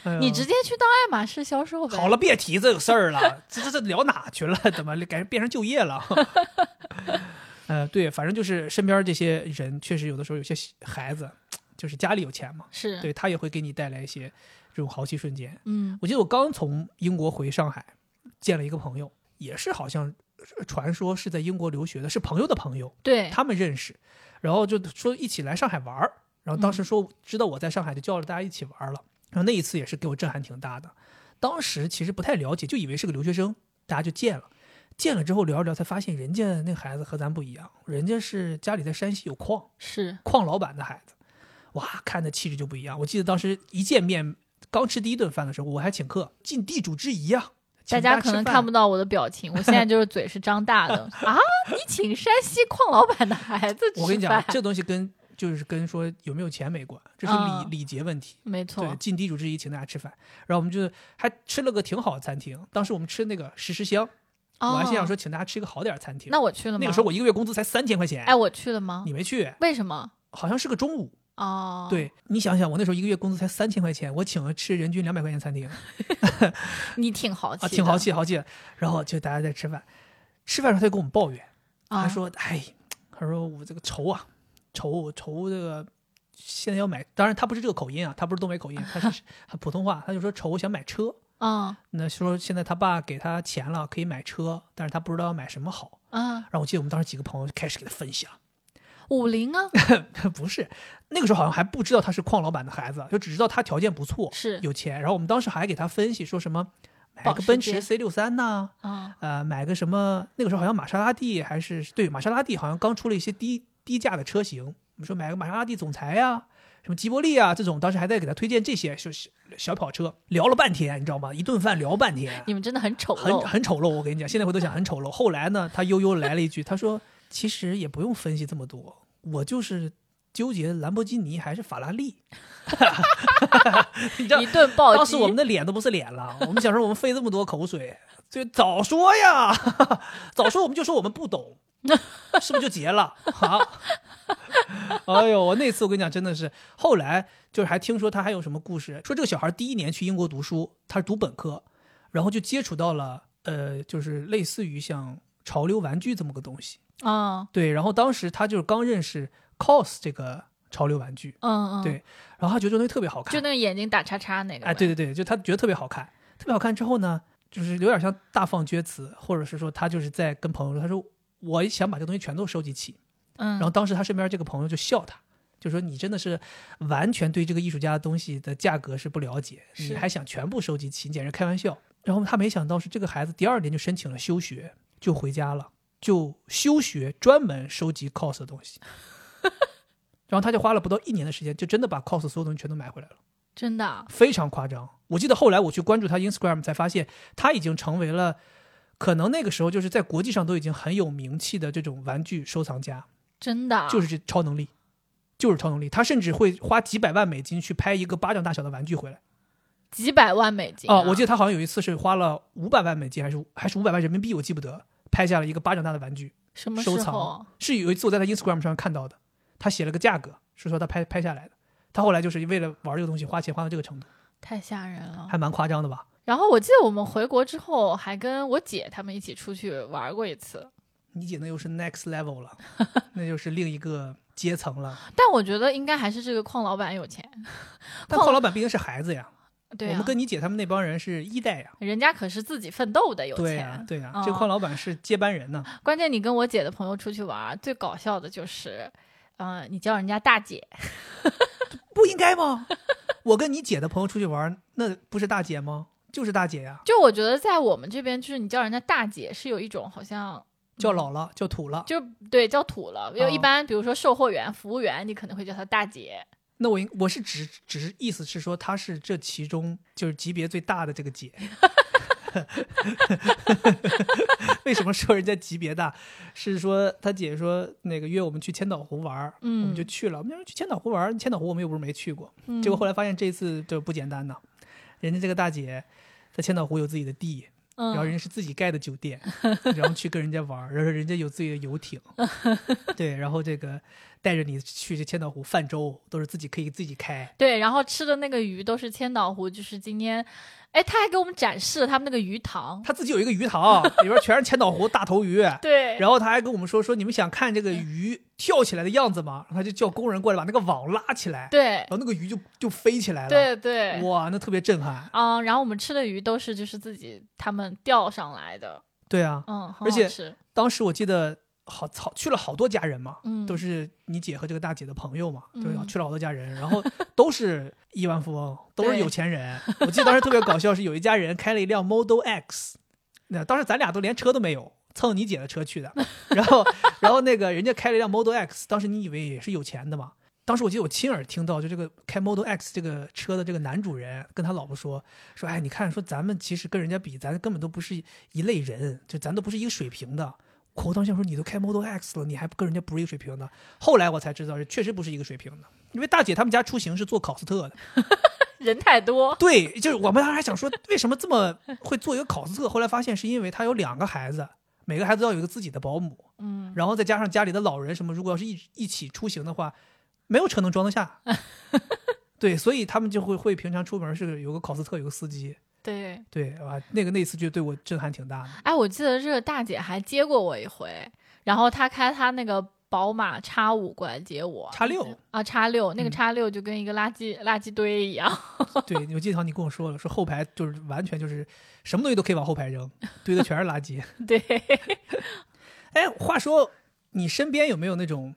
哎你直接去当爱马仕销售呗。好了，，别提这个事儿了，这这这聊哪去了？怎么改变成就业了？呃，对，反正就是身边这些人，确实有的时候有些孩子，就是家里有钱嘛，是，对他也会给你带来一些这种豪气瞬间。嗯我记得我刚从英国回上海，见了一个朋友，也是好像呃传说是在英国留学的，是朋友的朋友，对，他们认识，然后就说一起来上海玩儿，然后当时说知道我在上海，就叫了大家一起玩儿了。然后那一次也是给我震撼挺大的。当时其实不太了解，就以为是个留学生，大家就见了。见了之后聊一聊，才发现人家那孩子和咱不一样，人家是家里在山西有矿，是矿老板的孩子，哇，看的气质就不一样。我记得当时一见面，刚吃第一顿饭的时候，我还请客，尽地主之谊啊。大家可能看不到，我的表情，我现在 *laughs* 就是嘴是张大的啊！你请山西矿老板的孩子吃饭，我跟你讲，这东西跟就是跟说有没有钱没关，这是礼、嗯礼节问题。没错对，，尽地主之谊请大家吃饭，然后我们就还吃了个挺好的餐厅。当时我们吃那个石狮香，我还心想哦说请大家吃一个好点儿的餐厅。那我去了吗？那个时候我一个月工资才三千块钱，哎，我去了吗？你没去，为什么？好像是个中午。哦，，对你想想，我那时候一个月工资才三千块钱，我请了吃人均两百块钱餐厅 *laughs* 你挺豪气啊，挺豪气豪气。然后就大家在吃饭，吃饭的时候他就跟我们抱怨，啊。他说：“哎，他说我这个愁啊，愁愁这个。”现在要买，当然他不是这个口音啊，他不是东北口音，他是他 *laughs* 普通话，他就说愁想买车，嗯那说现在他爸给他钱了，可以买车，但是他不知道要买什么好。嗯，然后我记得我们当时几个朋友就开始给他分享，五菱啊，*laughs* 不是那个时候好像还不知道他是矿老板的孩子，就只知道他条件不错，是有钱。然后我们当时还给他分析说什么买个奔驰 C 六三呐，嗯呃，买个什么那个时候好像玛莎拉蒂还是对玛莎拉蒂好像刚出了一些低低价的车型，我们说买个玛莎拉蒂总裁呀、什么吉伯利啊这种，当时还在给他推荐这些小小小跑车，聊了半天，你知道吗？一顿饭聊半天。你们真的很丑很陋，很丑陋，我跟你讲，现在回头想很丑陋。后来呢，他悠悠来了一句，他说：“其实也不用分析这么多，我就是纠结兰博基尼还是法拉利。*laughs* ”你知道一，顿暴击。当时我们的脸都不是脸了，我们想说我们费这么多口水，就早说呀，*laughs* 早说我们就说我们不懂，*laughs* 是不是就结了好？哎呦，我那次我跟你讲，真的是，后来就是还听说他还有什么故事，说这个小孩第一年去英国读书，他是读本科，然后就接触到了呃，就是类似于像潮流玩具这么个东西，啊对，然后当时他就是刚认识 cos 这个潮流玩具，嗯嗯，对，然后他觉得这东西特别好看，就那个眼睛打叉叉那个。哎，对，对对，就他觉得特别好看，特别好看之后呢，就是有点像大放厥词，或者是说他就是在跟朋友说，他说我想把这个东西全都收集齐。嗯，然后当时他身边这个朋友就笑他，就说你真的是完全对这个艺术家的东西的价格是不了解，你还想全部收集齐，你简直开玩笑。然后他没想到是这个孩子第二年就申请了休学，就回家了，就休学专门收集 cos 的东西。*laughs* 然后他就花了不到一年的时间，就真的把 cos 所有东西全都买回来了。真的啊非常夸张。我记得后来我去关注他 Instagram，才发现他已经成为了，可能那个时候就是在国际上都已经很有名气的这种玩具收藏家，真的啊就是这超能力，就是超能力。他甚至会花几百万美金去拍一个巴掌大小的玩具回来，几百万美金哦，我记得得他好像有一次是花了五百万美金，还是还是五百万人民币，我记不得，拍下了一个巴掌大的玩具，什么收藏？是有一次我在他 Instagram 上看到的，他写了个价格，是说他拍拍下来的。他后来就是为了玩这个东西花钱花到这个程度，太吓人了。还蛮夸张的吧？然后我记得我们回国之后，还跟我姐他们一起出去玩过一次。你姐那又是 next level 了，*laughs* 那就是另一个阶层了。但我觉得应该还是这个矿老板有钱。但矿老板毕竟是孩子呀，对啊我们，跟你姐他们那帮人是一代呀。人家可是自己奋斗的有对呀钱，。对呀，嗯这个邝老板是接班人呢。关键你跟我姐的朋友出去玩，最搞笑的就是，嗯、你叫人家大姐，不应该吗？*laughs* 我跟你姐的朋友出去玩，那不是大姐吗？就是大姐呀，就我觉得在我们这边，就是你叫人家大姐是有一种好像叫老了，叫土了。就对叫土了。因为一哦般比如说售货员、服务员，你可能会叫她大姐。那我应我是只只是意思是说，她是这其中就是级别最大的这个姐。*laughs* 为什么说人家级别大？是说他姐说那个约我们去千岛湖玩，嗯我们就去了。我们说去千岛湖玩，千岛湖我们又不是没去过。嗯结果后来发现这次就不简单呢，人家这个大姐在千岛湖有自己的地，嗯，然后人家是自己盖的酒店，然后去跟人家玩，然后人家有自己的游艇，*laughs* 对，然后这个带着你去这千岛湖泛舟，都是自己可以自己开。对，然后吃的那个鱼都是千岛湖，就是今天，哎，他还给我们展示了他们那个鱼塘。他自己有一个鱼塘，里边全是千岛湖大头鱼。*laughs* 对，然后他还跟我们说说，你们想看这个鱼跳起来的样子吗？然后他就叫工人过来把那个网拉起来，对然，后那个鱼就就飞起来了。对对，哇，那特别震撼。嗯，然后我们吃的鱼都是就是自己他们钓上来的，对啊，嗯，而且当时我记得好好去了好多家人嘛，嗯都是你姐和这个大姐的朋友嘛，就是嗯去了好多家人，然后都是亿万富翁，都是有钱人。我记得当时特别搞笑，是有一家人开了一辆 Model X，那当时咱俩都连车都没有。蹭你姐的车去的，然后，然后那个人家开了一辆 Model X，当时你以为也是有钱的嘛？当时我记得我亲耳听到，就这个开 Model X 这个车的这个男主人跟他老婆说，说，哎，你看，说咱们其实跟人家比，咱根本都不是一类人，就咱都不是一个水平的。我当时想说，你都开 Model X 了，你还跟人家不是一个水平的。后来我才知道，确实不是一个水平的，因为大姐他们家出行是坐考斯特的。*laughs* 人太多，对，就是我们当时还想说，为什么这么会坐一个考斯特？后来发现是因为他有两个孩子，每个孩子要有一个自己的保姆，嗯，然后再加上家里的老人什么，如果要是一一起出行的话，没有车能装得下。*laughs* 对，所以他们就会会平常出门是有个考斯特，有个司机。对，对啊，那个那次就对我震撼挺大的。哎，我记得这个大姐还接过我一回，然后她开她那个宝马叉五过来接我，叉六啊，叉六那个嗯叉六就跟一个垃圾垃圾堆一样，*laughs* 对，我记得好像你跟我说了，说后排就是完全就是什么东西都可以往后排扔，堆的全是垃圾。*laughs* 对，*laughs* 哎，话说你身边有没有那种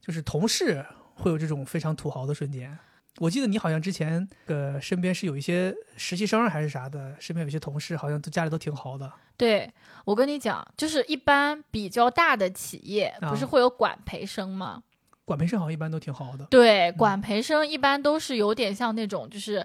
就是同事会有这种非常土豪的瞬间？我记得你好像之前呃身边是有一些实习生还是啥的，身边有些同事好像都家里都挺好的。对我跟你讲，就是一般比较大的企业不是啊会有管培生吗？管培生好像一般都挺好的。对，管培生一般都是有点像那种，就是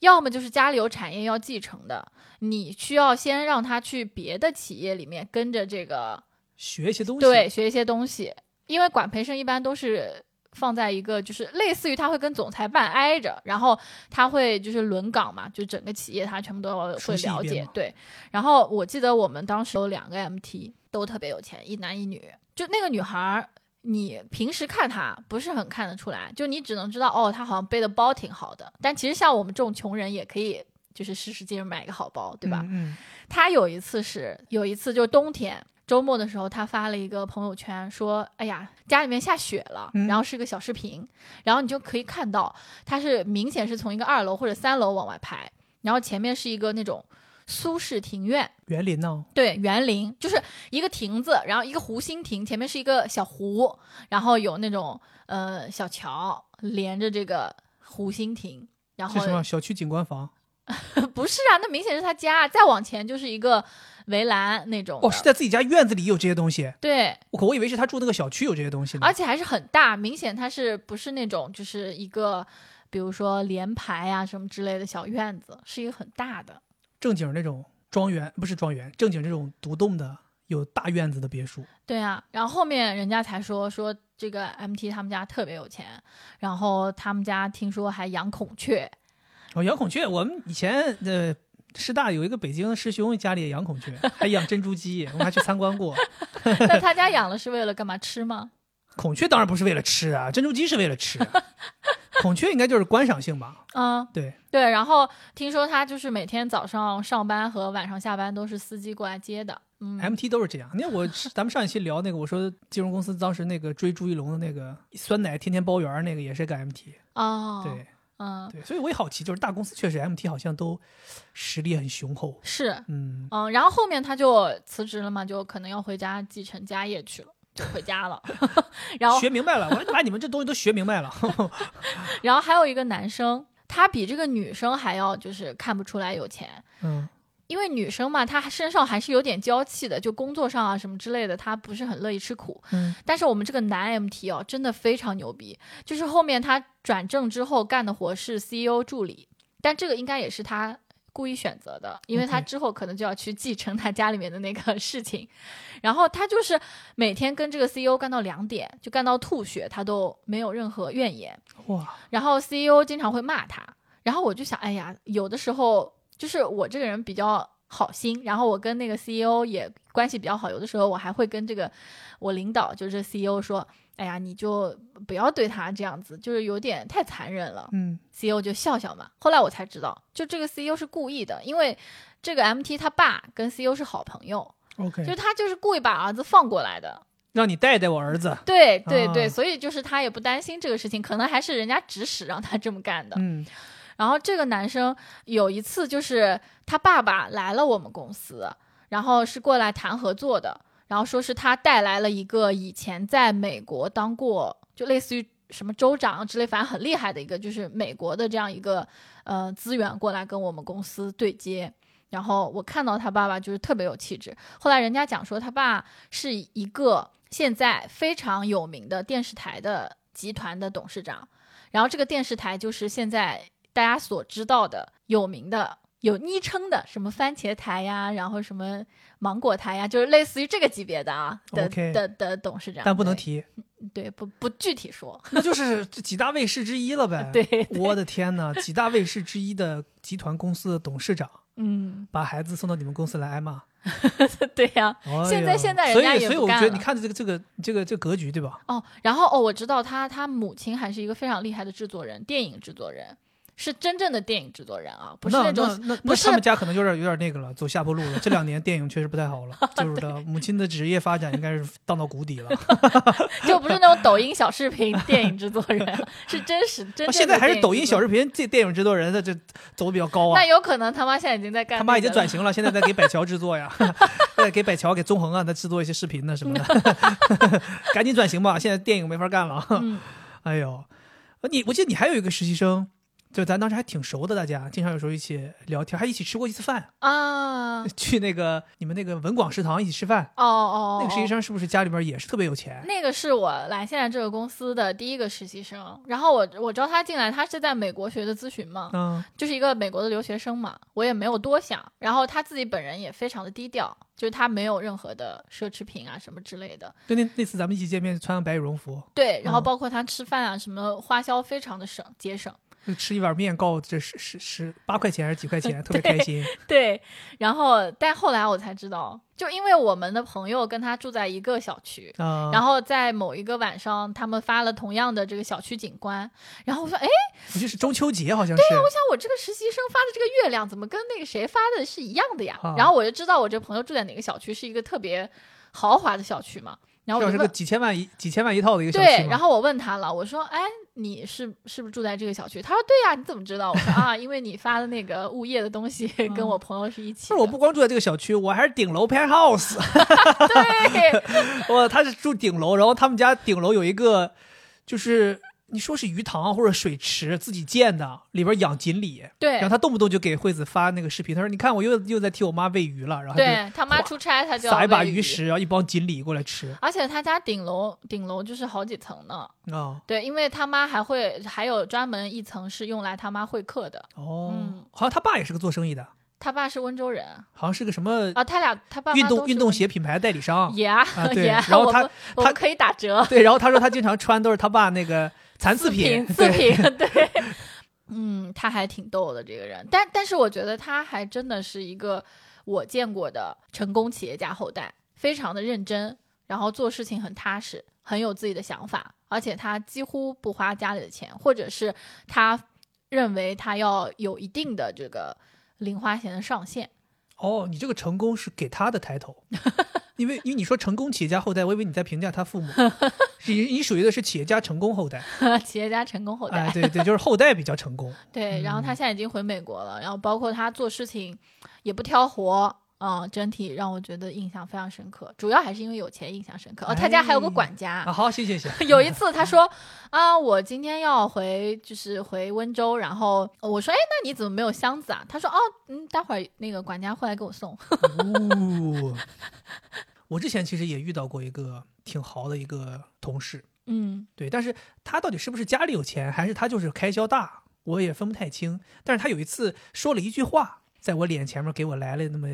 要么就是家里有产业要继承的，你需要先让他去别的企业里面跟着这个学一些东西。对，学一些东西，因为管培生一般都是放在一个就是类似于他会跟总裁办挨着，然后他会就是轮岗嘛，就整个企业他全部都要会了。解对，然后我记得我们当时有两个 MT 都特别有钱，一男一女，就那个女孩儿。你平时看她不是很看得出来，就你只能知道哦，她好像背的包挺好的。但其实像我们这种穷人也可以，就是使使劲儿买个好包，对吧？嗯，嗯他有一次是有一次就是冬天周末的时候，他发了一个朋友圈说：“哎呀，家里面下雪了。嗯然后是个小视频，然后你就可以看到他是明显是从一个二楼或者三楼往外拍，然后前面是一个那种苏式庭院，园林呢？对，园林就是一个亭子，然后一个湖心亭，前面是一个小湖，然后有那种呃小桥连着这个湖心亭，然后是什么小区景观房？*laughs* 不是啊，那明显是他家，再往前就是一个围栏那种哦，是在自己家院子里有这些东西。对，我我以为是他住那个小区有这些东西呢。而且还是很大，明显他是不是那种就是一个，比如说联排啊什么之类的小院子，是一个很大的。正经那种庄园不是庄园，正经这种独栋的有大院子的别墅。对啊，然后后面人家才说说这个 MT 他们家特别有钱，然后他们家听说还养孔雀，哦，养孔雀，我们以前呃师大有一个北京的师兄家里也养孔雀，还养珍珠鸡，我们还去参观过。*laughs* 那他家养了是为了干嘛吃吗？*laughs* 孔雀当然不是为了吃啊，珍珠鸡是为了吃，孔雀应该就是观赏性吧？嗯，对，对。然后听说他就是每天早上上班和晚上下班都是司机过来接的。嗯，MT 都是这样。你看我，咱们上一期聊那个，我说金融公司当时那个追朱一龙的那个酸奶天天包圆儿那个也是个 MT，、哦，对嗯，对，所以我也好奇，就是大公司确实 MT 好像都实力很雄厚。是，嗯，嗯，然后后面他就辞职了嘛，就可能要回家继承家业去了。就回家了，*laughs* 然后学明白了，我把你们这东西都学明白了。*laughs* 然后还有一个男生，他比这个女生还要就是看不出来有钱，嗯因为女生嘛，她身上还是有点娇气的，就工作上啊什么之类的，她不是很乐意吃苦。嗯，但是我们这个男 MT 哦，真的非常牛逼，就是后面他转正之后干的活是 CEO 助理，但这个应该也是他故意选择的，因为他之后可能就要去继承他家里面的那个 *laughs* 事情。然后他就是每天跟这个 CEO 干到两点，就干到吐血，他都没有任何怨言。哇，然后 CEO 经常会骂他，然后我就想，哎呀，有的时候就是我这个人比较好心，然后我跟那个 CEO 也关系比较好，有的时候我还会跟这个我领导，就是 CEO 说，哎呀，你就不要对他这样子，就是有点太残忍了。嗯 CEO 就笑笑嘛，后来我才知道，就这个 CEO 是故意的，因为这个 MT 他爸跟 CEO 是好朋友，，OK，就是他就是故意把儿子放过来的。让你带带我儿子。对对对，啊所以就是他也不担心这个事情，可能还是人家指使让他这么干的。嗯然后这个男生有一次就是他爸爸来了我们公司，然后是过来谈合作的，然后说是他带来了一个以前在美国当过，就类似于什么州长之类，反正很厉害的一个，就是美国的这样一个呃资源过来跟我们公司对接。然后我看到他爸爸就是特别有气质。后来人家讲说他爸是一个现在非常有名的电视台的集团的董事长，然后这个电视台就是现在大家所知道的有名的。有昵称的，什么番茄台呀，然后什么芒果台呀，就是类似于这个级别的啊的的的董事长，但不能提，对，不不具体说，那就是几大卫视之一了呗。*laughs* 对，对我的天哪，几大卫视之一的集团公司的董事长嗯，把孩子送到你们公司来挨骂。对呀、哎现在现在人所以家也所以我觉得你看这个这个这个这个格局对吧？哦，然后哦，我知道他他母亲还是一个非常厉害的制作人，电影制作人，是真正的电影制作人啊，不是那种那那不是那他们家可能有点有点那个了，走下坡路了。这两年电影确实不太好了，*laughs* 就是的，母亲的职业发展应该是荡到谷底了。*laughs* 就不是那种抖音小视频电影制作人，是真实真现在还是抖音小视视频这电影制作人，他这走的比较高啊那。有可能他妈现在已经在干、他妈已经转。型了，现在在给百乔制作呀，*laughs* 在给百乔、给纵横啊，在制作一些视频呢什么的，赶紧转型吧，现在电影没法干了。嗯，哎呦，呃你我记得你还有一个实习生，就咱当时还挺熟的，大家经常有时候一起聊天，还一起吃过一次饭，啊，*laughs* 去那个你们那个文广食堂一起吃饭。哦哦，那个实习哦生是不是家里边也是特别有钱？那个是我来现在这个公司的第一个实习生，然后我我招他进来，他是在美国学的咨询嘛，嗯，就是一个美国的留学生嘛，我也没有多想。然后他自己本人也非常的低调，就是他没有任何的奢侈品啊什么之类的。就那那次咱们一起见面，穿上白羽绒服，对，然后嗯包括他吃饭啊什么花销非常的省节省。就吃一碗面告这十十十八块钱还是几块钱，*laughs* 特别开心。对，然后但后来我才知道，就因为我们的朋友跟他住在一个小区。啊、然后在某一个晚上，他们发了同样的这个小区景观，然后我说，哎，我记得是中秋节，好像是。我想我这个实习生发的这个月亮怎么跟那个谁发的是一样的呀？啊然后我就知道我这朋友住在哪个小区，是一个特别豪华的小区嘛。然后我，是个几千万一几千万一套的一个小区对，然后我问他了，我说，哎，你是是不是住在这个小区？他说，对呀、你怎么知道？我说啊，因为你发的那个物业的东西 *laughs* 跟我朋友是一起不。是我不光住在这个小区，我还是顶楼 penthouse。*laughs* 对，*laughs* 我他是住顶楼，然后他们家顶楼有一个，就是你说是鱼塘或者水池自己建的，里边养锦鲤。对然后他动不动就给惠子发那个视频，他说：“你看我又又在替我妈喂鱼了。”然后对他妈出差，他就要撒一把鱼食，然后一帮锦鲤过来吃而且他家顶楼顶楼就是好几层呢。啊。对，因为他妈还会还有专门一层是用来他妈会客的。哦，嗯好像他爸也是个做生意的，他爸是温州人好像是个什么啊，他俩他爸运动运动鞋品牌代理商。也啊也啊，然后他他们可以打折，对，然后他说他经常穿都是他爸那个残次品，*laughs* 次品，*laughs* 对，嗯，他还挺逗的这个人，但但是我觉得他还真的是一个我见过的成功企业家后代，非常的认真，然后做事情很踏实，很有自己的想法，而且他几乎不花家里的钱，或者是他认为他要有一定的这个零花钱的上限。哦，你这个成功是给他的抬头，*laughs* 因为因为你说成功企业家后代，我以为你在评价他父母，*laughs* 你你属于的是企业家成功后代，*laughs* 企业家成功后代，哎，对对，就是后代比较成功。对，然后他嗯。现在已经回美国了，然后包括他做事情也不挑活，嗯，整体让我觉得印象非常深刻。主要还是因为有钱印象深刻。哦，他家还有个哎管家。啊，好，谢谢谢谢。有一次他说啊，我今天要回，就是回温州，然后我说，哎，那你怎么没有箱子啊？他说，哦，嗯，待会儿那个管家会来给我送。*laughs* 哦，我之前其实也遇到过一个挺豪的一个同事，嗯对，但是他到底是不是家里有钱，还是他就是开销大，我也分不太清。但是他有一次说了一句话，在我脸前面给我来了那么、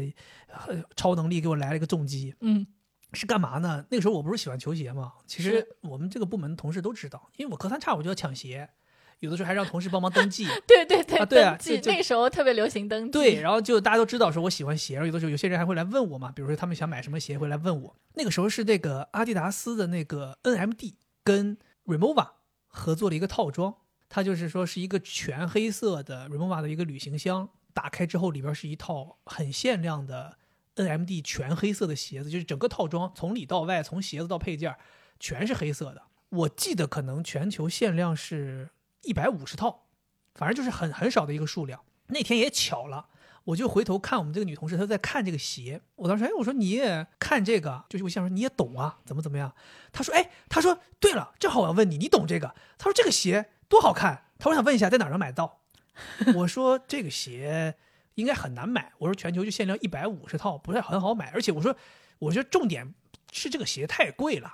呃超能力，给我来了一个重击，嗯是干嘛呢？那个时候我不是喜欢球鞋嘛，其实我们这个部门的同事都知道，因为我隔三差五就要抢鞋，有的时候还让同事帮忙登记。*laughs* 对对对，啊对啊登记那个时候特别流行登记。对，然后就大家都知道说我喜欢鞋，然后有的时候有些人还会来问我嘛，比如说他们想买什么鞋会来问我。那个时候是那个阿迪达斯的那个 NMD 跟 Remova 合作了一个套装，它就是说是一个全黑色的 Remova 的一个旅行箱，打开之后里边是一套很限量的 NMD 全黑色的鞋子，就是整个套装从里到外，从鞋子到配件全是黑色的。我记得可能全球限量是一百五十套，反正就是很很少的一个数量。那天也巧了，我就回头看我们这个女同事，她在看这个鞋。我当时哎，我说你也看这个，就是我想说你也懂啊，怎么怎么样？她说哎，她说对了，正好我要问你，你懂这个？她说这个鞋多好看，她说我想问一下在哪能买到？*laughs* 我说这个鞋应该很难买，我说全球就限量一百五十套，不太很好买，而且我说我觉得重点是这个鞋太贵了。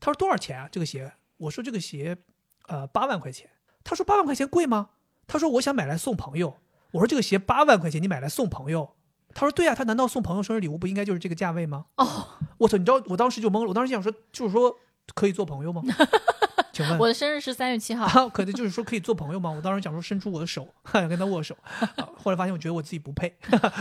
他说多少钱啊？这个鞋？我说这个鞋，呃，八万块钱。他说八万块钱贵吗？他说我想买来送朋友。我说这个鞋八万块钱，你买来送朋友？他说对啊、他难道送朋友生日礼物不应该就是这个价位吗？哦，我操！你知道我当时就懵了，我当时想说，就是说可以做朋友吗？*laughs* 请问我的生日是三月七号。啊，可能就是说可以做朋友吗？我当时想说伸出我的手，*laughs* 跟他握手，啊后来发现我觉得我自己不配。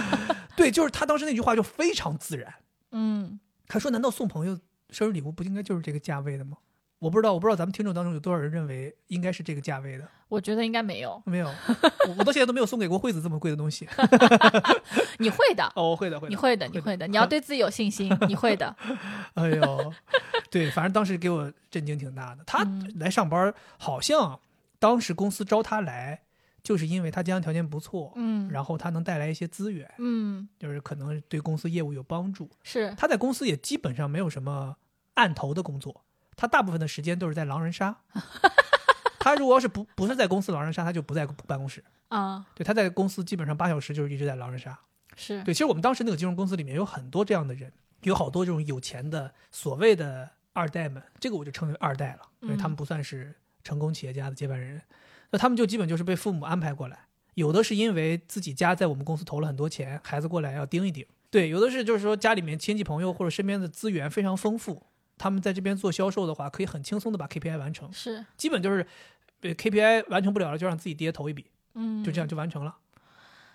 *laughs* 对，就是他当时那句话就非常自然。嗯，他说：“难道送朋友生日礼物不应该就是这个价位的吗？”我不知道，我不知道咱们听众当中有多少人认为应该是这个价位的。我觉得应该没有。没有，*laughs* 我我到现在都没有送给过惠子这么贵的东西。*laughs* 你会的，哦，我会的，会的，你会的，你会的。你要对自己有信心，你会的。*laughs* 哎呦，对，反正当时给我震惊挺大的。他嗯来上班，好像当时公司招他来，就是因为他家庭条件不错，嗯，然后他能带来一些资源，嗯，就是可能对公司业务有帮助。是他在公司也基本上没有什么案头的工作，他大部分的时间都是在狼人杀。*laughs* 他如果要是不不是在公司狼人杀，他就不在办公室。啊，对，他在公司基本上八小时就是一直在狼人杀。是对，其实我们当时那个金融公司里面有很多这样的人，有好多这种有钱的所谓的二代们，这个我就称为二代了，因为他们嗯不算是成功企业家的接班人，那他们就基本就是被父母安排过来，有的是因为自己家在我们公司投了很多钱，孩子过来要盯一盯，对，有的是就是说家里面亲戚朋友或者身边的资源非常丰富，他们在这边做销售的话，可以很轻松的把 KPI 完成，是，基本就是。呃 KPI 完成不了了，就让自己爹投一笔，嗯，就这样。就完成了。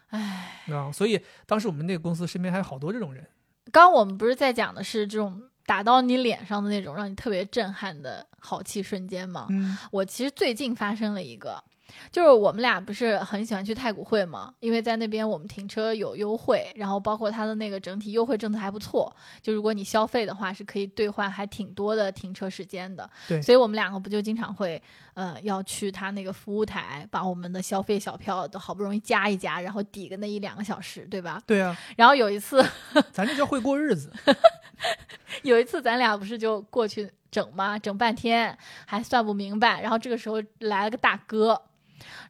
唉，啊，所以当时我们那个公司身边还有好多这种人。刚刚我们不是在讲的是这种打到你脸上的那种让你特别震撼的好气瞬间吗？嗯我其实最近发生了一个，就是我们俩不是很喜欢去太古汇嘛，因为在那边我们停车有优惠，然后包括它的那个整体优惠政策还不错，就如果你消费的话是可以兑换还挺多的停车时间的。对所以我们两个不就经常会呃要去他那个服务台把我们的消费小票都好不容易加一加，然后抵个那一两个小时，对吧？对啊，然后有一次，*laughs* 咱这叫会过日子。*laughs* 有一次咱俩不是就过去整吗？整半天还算不明白，然后这个时候来了个大哥，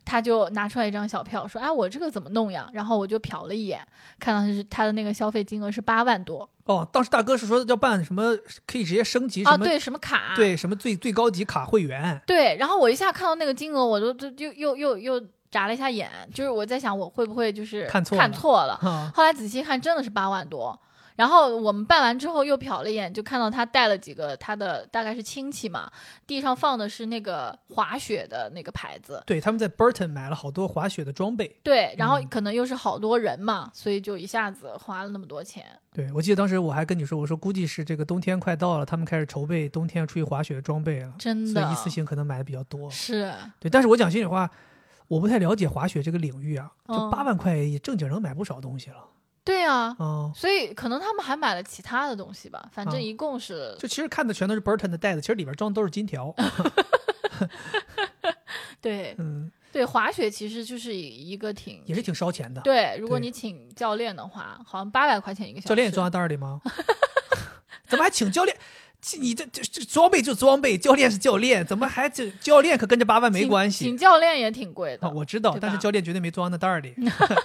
他就拿出来一张小票，说：“哎，我这个怎么弄呀？”然后我就瞟了一眼，看到是他的那个消费金额是八万多哦，当时大哥是说要办什么，可以直接升级什啊，么？对，什么卡？对什么最最高级卡会员？对，然后我一下看到那个金额，我就就又又又又眨了一下眼，就是我在想我会不会就是看错了看错了。啊，后来仔细看，真的是八万多。然后我们办完之后又瞟了一眼，就看到他带了几个他的大概是亲戚嘛，地上放的是那个滑雪的那个牌子。对，他们在 Burton 买了好多滑雪的装备。对，然后嗯可能又是好多人嘛，所以就一下子花了那么多钱。对，我记得当时我还跟你说，我说估计是这个冬天快到了，他们开始筹备冬天要出去滑雪的装备了，真的所以一次性可能买的比较多。是，对，但是我讲心里话，我不太了解滑雪这个领域啊，就嗯八万块也正经能买不少东西了。对啊，嗯，所以可能他们还买了其他的东西吧，反正嗯一共是、就其实看的全都是 Burton 的袋子，其实里边装的都是金条。*laughs* 对嗯，对，滑雪其实就是一个挺也是挺烧钱的。对，如果你请教练的话，好像八百块钱一个小时。教练也装在袋儿里吗？*laughs* 怎么还请教练？你这这这装备就装备，教练是教练，怎么还这教练可跟这八万没关系请？教练也挺贵的。啊，我知道，但是教练绝对没装在袋儿里，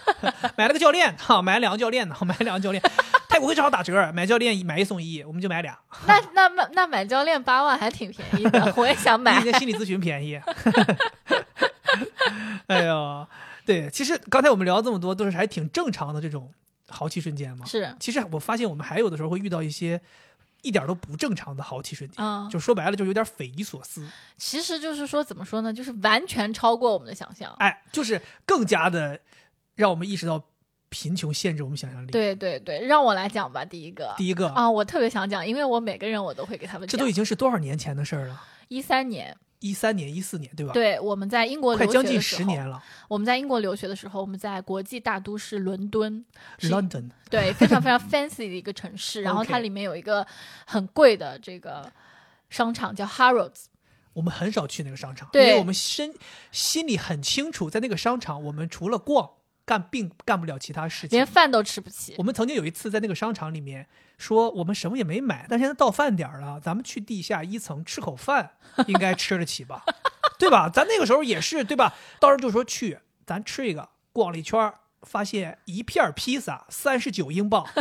*laughs* 买了个教练，哈，买了两个教练呢，买了两个教练，泰国会正好打折，买教练买一送一，我们就买俩，*laughs* 那那那那买教练八万还挺便宜的，我也想买比。人家心理咨询便宜。哎呦，对，其实刚才我们聊这么多，都是还挺正常的这种豪气瞬间嘛。是，其实我发现我们还有的时候会遇到一些一点都不正常的豪气瞬间，嗯，就说白了就有点匪夷所思，其实就是说怎么说呢，就是完全超过我们的想象。哎，就是更加的让我们意识到贫穷限制我们想象力。，对对对，让我来讲吧，第一个。第一个，啊，我特别想讲，因为我每个人我都会给他们讲这都。已经是多少年前的事儿了？一三年，一三年、一四年，对吧？，对，我们在英国快留将近十学的时候，年了。我们在英国留学的时候，我们在国际大都市伦敦，London，对，非常非常 fancy 的一个城市。然后它里面有一个很贵的这个商场叫 Harrods，我们很少去那个商场，因为我们心心里很清楚，在那个商场，我们除了逛，干并干不了其他事情连。饭都吃不起我。们曾经有一次在那个商场里面说，我们什么也没买，但现在到饭点了，咱们去地下一层吃口饭，应该吃得起吧？*laughs* 对吧？咱那个时候也是，对吧？到时候就说去，咱吃一个，逛了一圈，发现一片披萨三十九英镑。*laughs*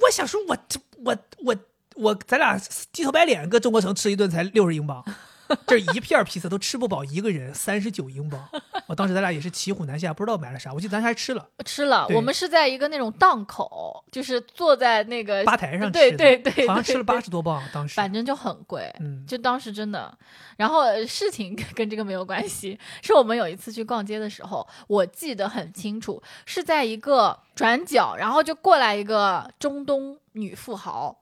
我想说我，这我我我，咱俩鸡头白脸搁中国城吃一顿才六十英镑，这一片披萨都吃不饱一个人，三十九英镑。我当时咱俩也是骑虎难下，不知道买了啥。我记得咱还吃了吃了，我们是在一个那种档口，就是坐在那个吧台上吃对的，对对，对好像吃了八对十多磅。当时，反正就很贵。嗯，就当时真的，然后呃事情跟跟这个没有关系，是我们有一次去逛街的时候，我记得很清楚，是在一个转角，然后就过来一个中东女富豪，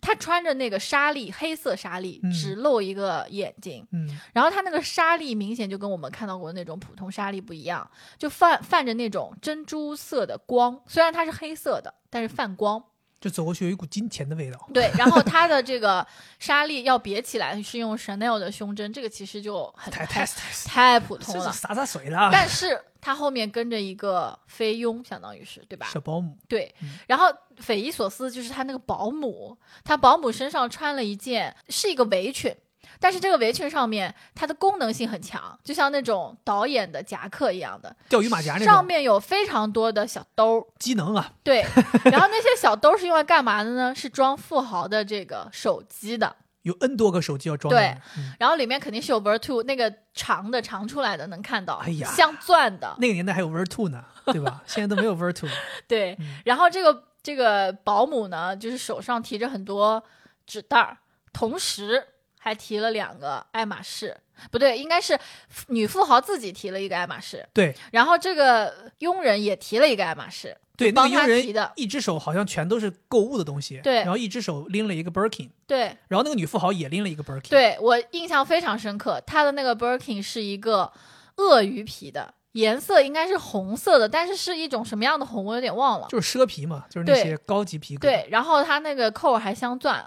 她穿着那个纱丽，黑色纱丽嗯，只露一个眼睛，嗯，然后他那个纱丽明显就跟我们看到过那种普通纱丽不一样，就泛泛着那种珍珠色的光，虽然它是黑色的，但是泛光。就走过去有一股金钱的味道。对，然后它的这个沙粒要别起来是用 Chanel 的胸针，这个其实就很太太太太普通了。洒洒水了。但是它后面跟着一个菲佣，相当于是对吧？小保姆，对嗯，然后匪夷所思就是他那个保姆，他保姆身上穿了一件是一个围裙。但是这个围裙上面，它的功能性很强，就像那种导演的夹克一样的，钓鱼马甲那种上面有非常多的小兜儿，机能啊，对，然后那些小兜儿是用来干嘛的呢？是装富豪的这个手机的，有 N 多个手机要装对。嗯然后里面肯定是有 Vertu 那个长的长出来的，能看到，哎呀镶钻的，那个年代还有 Vertu 呢，对吧？现在都没有 Vertu。*laughs* 对。嗯然后这个这个保姆呢，就是手上提着很多纸袋儿，同时还提了两个爱马仕，不对，应该是女富豪自己提了一个爱马仕，对然后这个佣人也提了一个爱马仕，对，那个佣人一只手好像全都是购物的东西，对然后一只手拎了一个 Birkin，对。然后那个女富豪也拎了一个 Birkin。，对我印象非常深刻，她的那个 Birkin 是一个鳄鱼皮的，颜色应该是红色的，但是是一种什么样的红我有点忘了。就是奢皮嘛，就是那些高级皮革。，对，然后它那个扣还镶钻，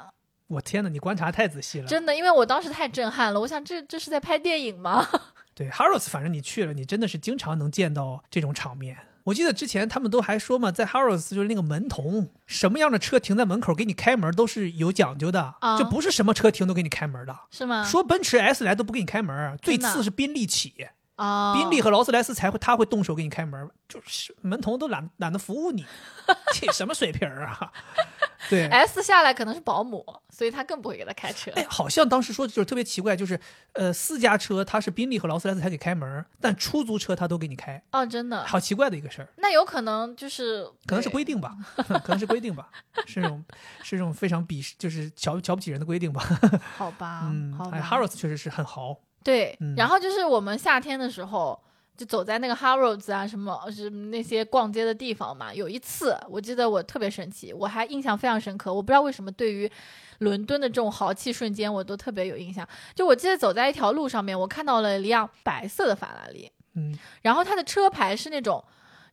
我天哪，你观察太仔细了。真的，因为我当时太震撼了，我想这这是在拍电影吗？*laughs* 对，Harrods，反正你去了，你真的是经常能见到这种场面。我记得之前他们都还说嘛，在 Harrods 就是那个门童，什么样的车停在门口给你开门都是有讲究的，啊就不是什么车停都给你开门的。是吗？说奔驰 S 来都不给你开门，最次是宾利起，啊，宾利和劳斯莱斯才会他会动手给你开门，就是门童都懒懒得服务你，这什么水平啊？*laughs* 对，S 下来可能是保姆，所以他更不会给他开车。哎，好像当时说的就是特别奇怪，就是呃，私家车他是宾利和劳斯莱斯才给开门，但出租车他都给你开，哦，真的，好奇怪的一个事儿。那有可能就是可能是规定吧，*laughs* 可能是规定吧，是这种是这种非常鄙视，就是瞧瞧不起人的规定吧。好吧，嗯好，吧。哎，Harrods 确实是很豪，对，嗯然后就是我们夏天的时候，就走在那个 Harrods 啊，什么是那些逛街的地方嘛。有一次，我记得我特别神奇，我还印象非常深刻。我不知道为什么对于伦敦的这种豪气瞬间，我都特别有印象。就我记得走在一条路上面，我看到了一辆白色的法拉利，嗯，然后它的车牌是那种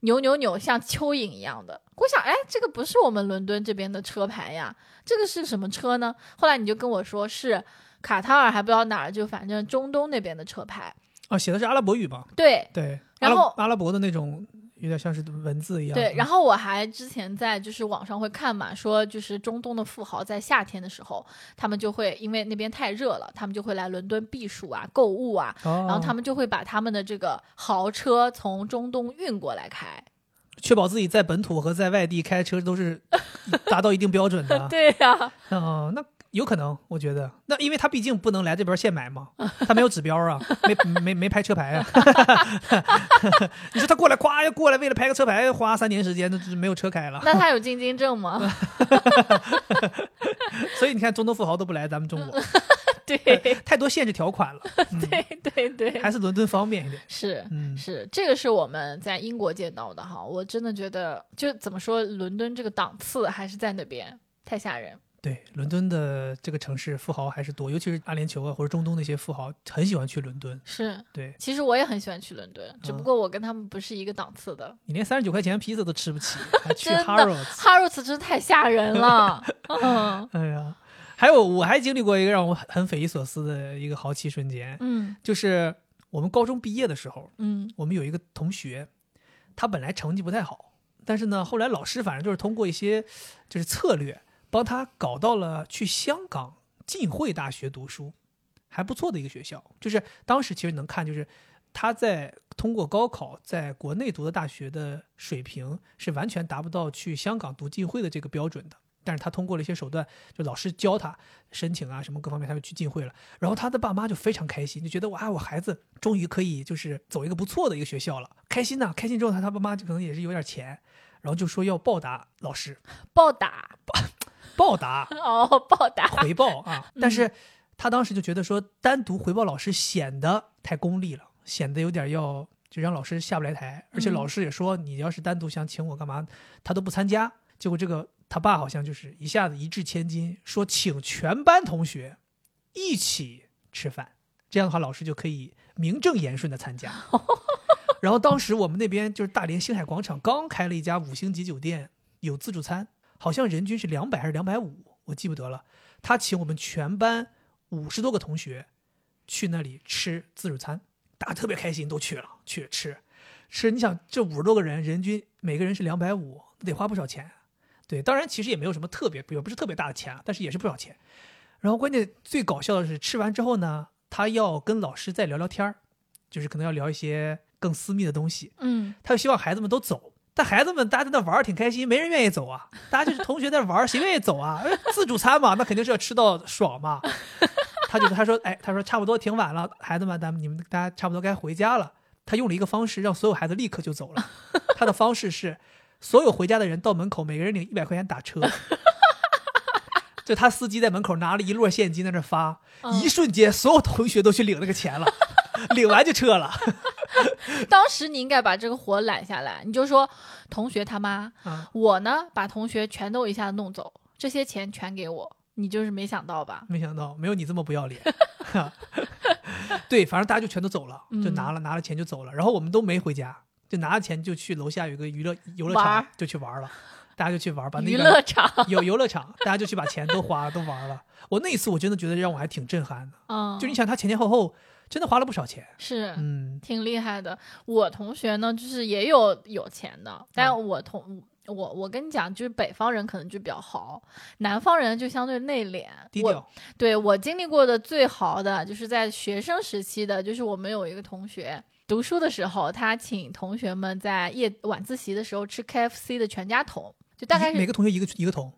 扭扭扭像蚯蚓一样的。我想，哎，这个不是我们伦敦这边的车牌呀，这个是什么车呢？后来你就跟我说是卡塔尔，还不知道哪儿，就反正中东那边的车牌。啊，写的是阿拉伯语吧？对对，然后阿拉伯的那种，有点像是文字一样。对，然后后我还之前在就是网上会看嘛，说就是中东的富豪在夏天的时候，他们就会因为那边太热了，他们就会来伦敦避暑啊、购物啊，然然后他们就会把他们的这个豪车从中东运过来开。确保自己在本土和在外地开车都是达到一定标准的。*laughs* 对呀、哦，那有可能，我觉得，那因为他毕竟不能来这边现买嘛，他没有指标啊，*laughs* 没没没拍车牌啊。*laughs* 你说他过来，咵要过来，为了拍个车牌，花三年时间，那就是没有车开了。那他有进京证吗？*laughs* 所以你看，中东富豪都不来咱们中国，对太多限制条款了。嗯、对对对，还是伦敦方便一点。是。嗯，是，这个是我们在英国见到的哈，我真的觉得，就怎么说，伦敦这个档次还是在那边，太吓人。对，伦敦的这个城市富豪还是多，尤其是阿联酋啊或者中东那些富豪，很喜欢去伦敦。是，对其实我也很喜欢去伦敦，只不嗯过我跟他们不是一个档次的。你连三十九块钱披萨都吃不起，*laughs* 还去真的 Harrods。哈罗茨真的太吓人了，*laughs* 嗯哎呀，还有我还经历过一个让我很匪夷所思的一个豪气瞬间，嗯就是我们高中毕业的时候，嗯我们有一个同学，他本来成绩不太好，但是呢，后来老师反正就是通过一些就是策略，帮他搞到了去香港浸会大学读书，还不错的一个学校。就是当时其实能看，就是他在通过高考在国内读的大学的水平是完全达不到去香港读浸会的这个标准的。但是他通过了一些手段，就老师教他申请啊什么各方面，他就去浸会了。然后他的爸妈就非常开心，就觉得哇，我孩子终于可以就是走一个不错的一个学校了，开心呐、开心之后，他他爸妈就可能也是有点钱，然后就说要报答老师，暴打 *laughs* 报答 *laughs* 哦，报答，回报啊。但是他当时就觉得说，单独回报老师显得太功利了，显得有点要就让老师下不来台。而且嗯老师也说，你要是单独想请我干嘛，他都不参加。结果这个他爸好像就是一下子一掷千金，说请全班同学一起吃饭，这样的话老师就可以名正言顺的参加。*laughs* 然后当时我们那边就是大连星海广场刚开了一家五星级酒店，有自助餐，好像人均是两百还是两百五，我记不得了。他请我们全班五十多个同学去那里吃自助餐，大家特别开心，都去了，去吃吃。你想这五十多个人，人均每个人是两百五，得花不少钱。对，当然其实也没有什么特别，也不是特别大的钱啊，但是也是不少钱。然后关键最搞笑的是，吃完之后呢，他要跟老师再聊聊天儿，就是可能要聊一些更私密的东西。嗯他就希望孩子们都走，但孩子们大家在那玩儿挺开心，没人愿意走啊。大家就是同学在玩儿，谁愿意走啊？呃自助餐嘛，那肯定是要吃到爽嘛。他就他说，哎，他说差不多挺晚了，孩子们，咱们你们大家差不多该回家了。他用了一个方式让所有孩子立刻就走了。他的方式是，所有回家的人到门口，每个人领一百块钱打车。就他司机在门口拿了一摞现金在那发，嗯一瞬间所有同学都去领那个钱了，领完就撤了。*laughs* 当时你应该把这个活揽下来，你就说同学他妈，啊，我呢把同学全都一下子弄走，这些钱全给我，你就是没想到吧？没想到没有你这么不要脸。*laughs* 对，反正大家就全都走了，就嗯拿了、拿了钱就走了，然后我们都没回家，就拿了钱就去楼下有个娱乐游乐场就去玩了，大家就去玩，把那娱个乐场，*laughs* 有游乐场，大家就去把钱都花了，都玩了。我那一次我真的觉得让我还挺震撼的，嗯，就你想他前前后后真的花了不少钱，是。嗯挺厉害的。我同学呢，就是也有有钱的，但嗯我同、我我跟你讲，就是北方人可能就比较豪，南方人就相对内敛。我低调，对我经历过的最豪的，就是在学生时期的，就是我们有一个同学。读书的时候，他请同学们在夜晚自习的时候吃 KFC 的全家桶，就大概是每个同学一个一个桶，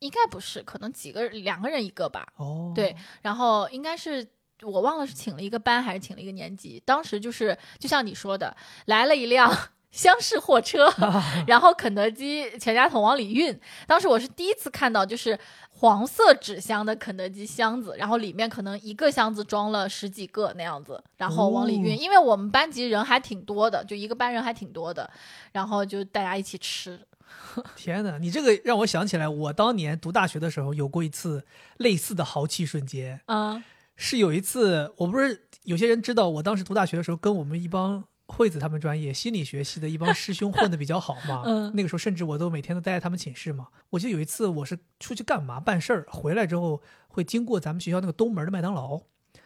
应该不是，可能几个两个人一个吧。哦，对，然后应该是我忘了是请了一个班还是请了一个年级。当时就是就像你说的，来了一辆 *laughs* 厢式货车，*laughs* 然后肯德基全家桶往里运。当时我是第一次看到，就是黄色纸箱的肯德基箱子，然后里面可能一个箱子装了十几个那样子，然后往里运。哦因为我们班级人还挺多的，就一个班人还挺多的，然后就大家一起吃。*laughs* 天哪，你这个让我想起来，我当年读大学的时候有过一次类似的豪气瞬间。嗯是有一次，我不是有些人知道，我当时读大学的时候，跟我们一帮惠子他们专业心理学系的一帮师兄混的比较好嘛。*laughs* 嗯那个时候甚至我都每天都待在他们寝室嘛。我记得有一次我是出去干嘛办事儿，回来之后会经过咱们学校那个东门的麦当劳，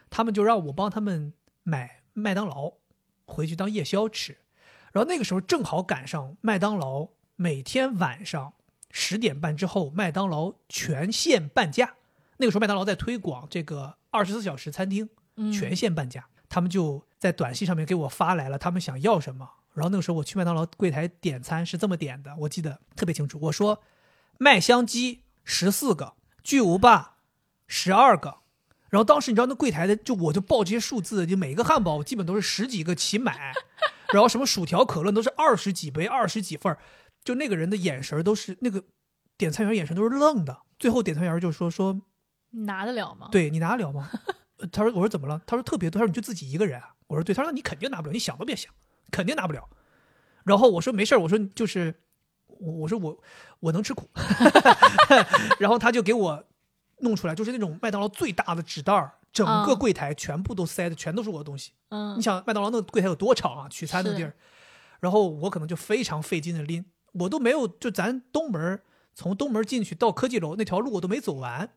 他们就让我帮他们买麦当劳回去当夜宵吃。然后那个时候正好赶上麦当劳每天晚上十点半之后，麦当劳全线半价。那个时候麦当劳在推广这个二十四小时餐厅，嗯，全线半价。他们就在短信上面给我发来了他们想要什么。然后那个时候我去麦当劳柜台点餐是这么点的，我记得特别清楚。我说麦香鸡十四个，巨无霸十二个。然后当时你知道那柜台的就我就报这些数字，就每个汉堡我基本都是十几个起买，然后什么薯条、可乐都是二十几杯、二十几份儿就那个人的眼神都是那个点餐员眼神都是愣的。最后点餐员就说说你拿得了吗？对你拿得了吗？呃他说：“我说怎么了？”他说：“特别多。”他说：“你就自己一个人啊？”我说：“对。”他说：“你肯定拿不了，你想都别想，肯定拿不了。”然后我说：“没事儿。”我说：“就是我，我说我我能吃苦。*laughs* ” *laughs* 然后他就给我弄出来，就是那种麦当劳最大的纸袋儿，整个嗯柜台全部都塞的全都是我的东西。嗯你，想麦当劳那个柜台有多长啊？取餐的地儿，然后我可能就非常费劲的拎，我都没有就咱东门从东门进去到科技楼那条路我都没走完，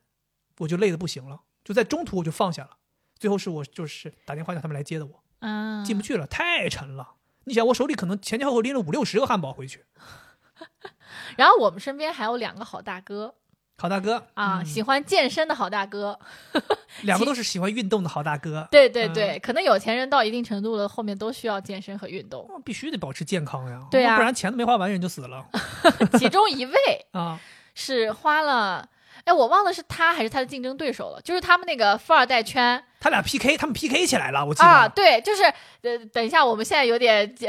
我就累得不行了，就在中途我就放下了。最后是我就是打电话叫他们来接的我，嗯，进不去了，太沉了。你想我手里可能前前后后拎了五六十个汉堡回去，*laughs* 然后我们身边还有两个好大哥好大哥啊，嗯喜欢健身的好大哥。两个 *laughs* 都是喜欢运动的好大哥，对对对，可能有钱人到一定程度了，后面都需要健身和运动。哦必须得保持健康呀，对啊不然钱都没花完人就死了 *laughs* 其中一位啊。是花了，哎，我忘了是他还是他的竞争对手了，就是他们那个富二代圈他俩 PK，他们 PK 起来了，我记得。啊，对，就是呃，等一下，我们现在有点就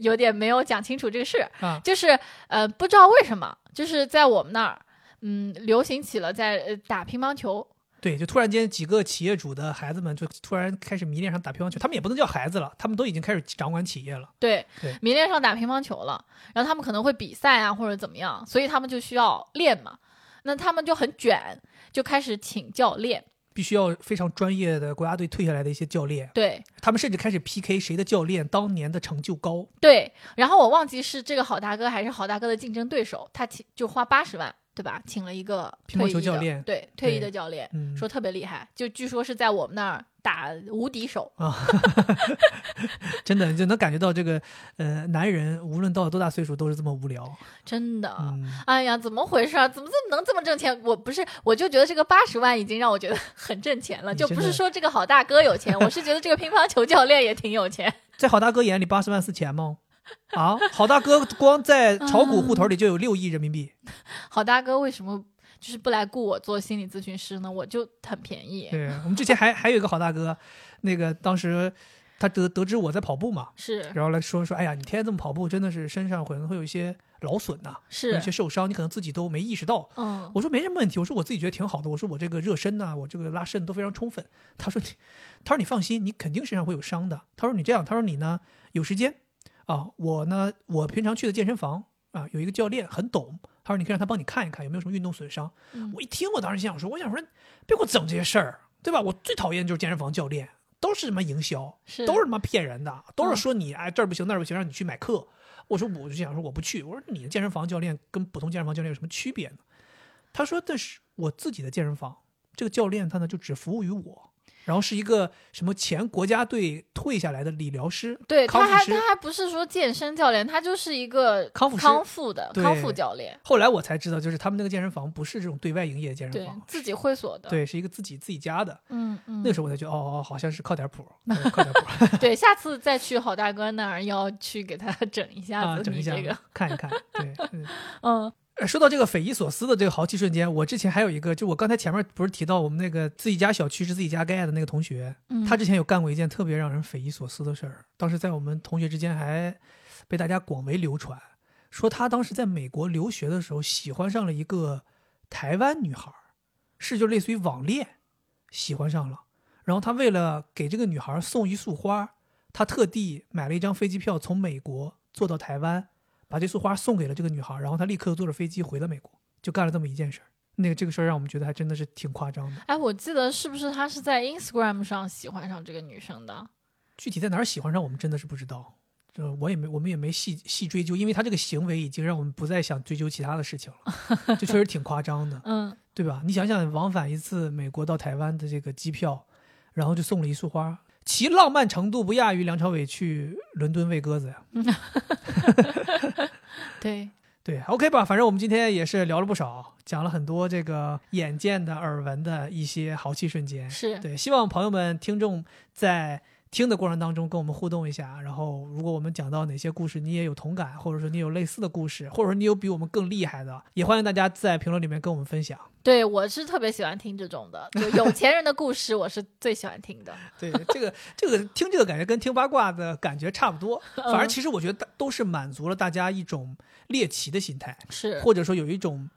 有点没有讲清楚这个事，啊就是呃，不知道为什么，就是在我们那儿，嗯，流行起了在呃打乒乓球，对，就突然间几个企业主的孩子们就突然开始迷恋上打乒乓球，他们也不能叫孩子了，他们都已经开始掌管企业了。对对，迷恋上打乒乓球了，然后他们可能会比赛啊或者怎么样，所以他们就需要练嘛，那他们就很卷，就开始请教练，必须要非常专业的国家队退下来的一些教练，对他们甚至开始 PK 谁的教练当年的成就高。对，然后我忘记是这个好大哥还是好大哥的竞争对手，他请就花八十万，对吧？请了一个乒乓球教练对，退役的教练，嗯，说特别厉害，就据说是在我们那儿打无敌手，啊，*laughs* 真的就能感觉到这个呃，男人无论到了多大岁数都是这么无聊。真的。嗯，哎呀，怎么回事啊？怎么这么能这么挣钱？我不是，我就觉得这个八十万已经让我觉得很挣钱了，就不是说这个好大哥有钱，*laughs* 我是觉得这个乒乓球教练也挺有钱。在好大哥眼里，八十万是钱吗？啊，好大哥光在炒股户头里就有六亿人民币。好大哥为什么就是不来雇我做心理咨询师呢？我就很便宜。对我们之前还还有一个好大哥，那个当时他得得知我在跑步嘛，是然后来说说，哎呀，你天天这么跑步，真的是身上可能会有一些劳损呐、有一些，受伤，你可能自己都没意识到。嗯，我说没什么问题，我说我自己觉得挺好的，我说我这个热身呐、我这个拉伸都非常充分。他说你，他说你放心，你肯定身上会有伤的。他说你这样，他说你呢有时间啊，我呢我平常去的健身房啊有一个教练很懂，他说你可以让他帮你看一看有没有什么运动损伤。嗯我一听，我当时心想说，我想说别给我整这些事儿，对吧？我最讨厌就是健身房教练，都是什么营销，是都是他妈骗人的，都是嗯说你哎这儿不行那儿不行，让你去买课。我说我就想说我不去，我说你的健身房教练跟普通健身房教练有什么区别呢？他说这是我自己的健身房，这个教练他呢就只服务于我，然后是一个什么前国家队退下来的理疗师，对，他还他还不是说健身教练，他就是一个康复康复的康复教练，后来我才知道，就是他们那个健身房不是这种对外营业的健身房，自己会所的。，对，是一个自己自己家的。嗯嗯，那个时候我才觉得，哦哦，好像是靠点谱，*laughs* 对靠点谱 *laughs* 对，下次再去好大哥那儿要去给他整一下啊，子，整一下这个，看一看。对，嗯 *laughs* 说到这个匪夷所思的这个豪气瞬间，我之前还有一个，就我刚才前面不是提到我们那个自己家小区是自己家盖的那个同学，嗯他之前有干过一件特别让人匪夷所思的事儿，当时在我们同学之间还被大家广为流传，说他当时在美国留学的时候喜欢上了一个台湾女孩儿，是就类似于网恋，喜欢上了，然后他为了给这个女孩送一束花，他特地买了一张飞机票从美国坐到台湾，把这束花送给了这个女孩，然后他立刻坐着飞机回了美国，就干了这么一件事儿。那个这个事儿让我们觉得还真的是挺夸张的。哎，我记得是不是他是在 Instagram 上喜欢上这个女生的？具体在哪儿喜欢上我们真的是不知道，这我也没我们也没细细追究，因为他这个行为已经让我们不再想追究其他的事情了，*laughs* 这确实挺夸张的，嗯，对吧？你想想，往返一次美国到台湾的这个机票，然后就送了一束花，其浪漫程度不亚于梁朝伟去伦敦喂鸽子呀。*laughs* 对，对，OK 吧，反正我们今天也是聊了不少，讲了很多这个眼见的、耳闻的一些豪气瞬间。是，对，希望朋友们、听众在听的过程当中跟我们互动一下。然后，如果我们讲到哪些故事你也有同感，或者说你有类似的故事，或者说你有比我们更厉害的，也欢迎大家在评论里面跟我们分享。对我是特别喜欢听这种的，*laughs* 就有钱人的故事，我是最喜欢听的。*laughs* 对，这个这个听这个感觉跟听八卦的感觉差不多，反正嗯其实我觉得都是满足了大家一种猎奇的心态，是或者说有一种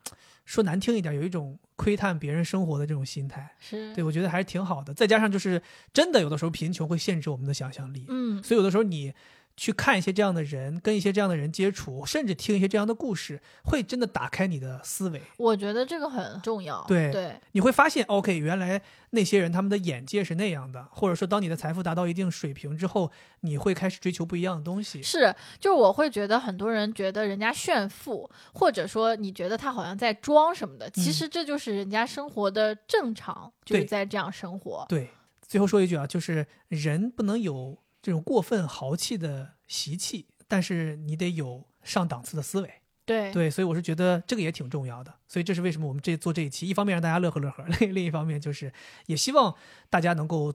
说难听一点，有一种窥探别人生活的这种心态。是，对，我觉得还是挺好的。再加上就是真的有的时候贫穷会限制我们的想象力，嗯，所以有的时候你去看一些这样的人，跟一些这样的人接触，甚至听一些这样的故事，会真的打开你的思维。我觉得这个很重要。对对，你会发现，OK，原来那些人他们的眼界是那样的，或者说当你的财富达到一定水平之后，你会开始追求不一样的东西。是，就是我会觉得很多人觉得人家炫富，或者说你觉得他好像在装什么的，其嗯实这就是人家生活的正常，就是在这样生活。对，最后说一句啊，就是人不能有这种过分豪气的习气，但是你得有上档次的思维。对对，所以我是觉得这个也挺重要的，所以这是为什么我们这做这一期，一方面让大家乐呵乐呵，*laughs* 另另一方面就是也希望大家能够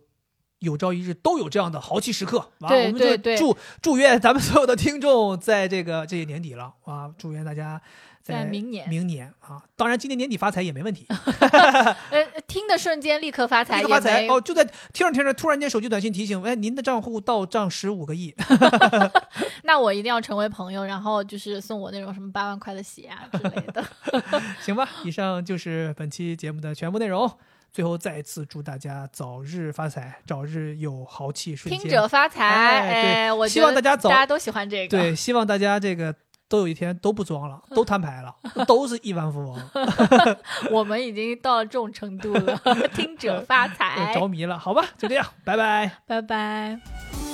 有朝一日都有这样的豪气时刻。啊，对我们就对对祝祝愿咱们所有的听众在这个这些年底了啊，祝愿大家在明年明年啊，当然今年年底发财也没问题，*laughs* *laughs* 呃，听的瞬间立刻发财，立刻发财哦，就在听着听着，突然间手机短信提醒，哎，您的账户到账十五个亿，*laughs* 那我一定要成为朋友，然后就是送我那种什么八万块的鞋啊之类的。行吧，以上就是本期节目的全部内容。最后再次祝大家早日发财，早日有豪气瞬间。听者发财，哎对哎，我希望大家早大家都喜欢这个。对，希望大家这个都有一天都不装了，*laughs* 都摊牌了，都是亿万富翁，*laughs* 我们已经到了这种程度了，*laughs* 听者发财着，迷了。好吧，就这样，拜拜。拜拜。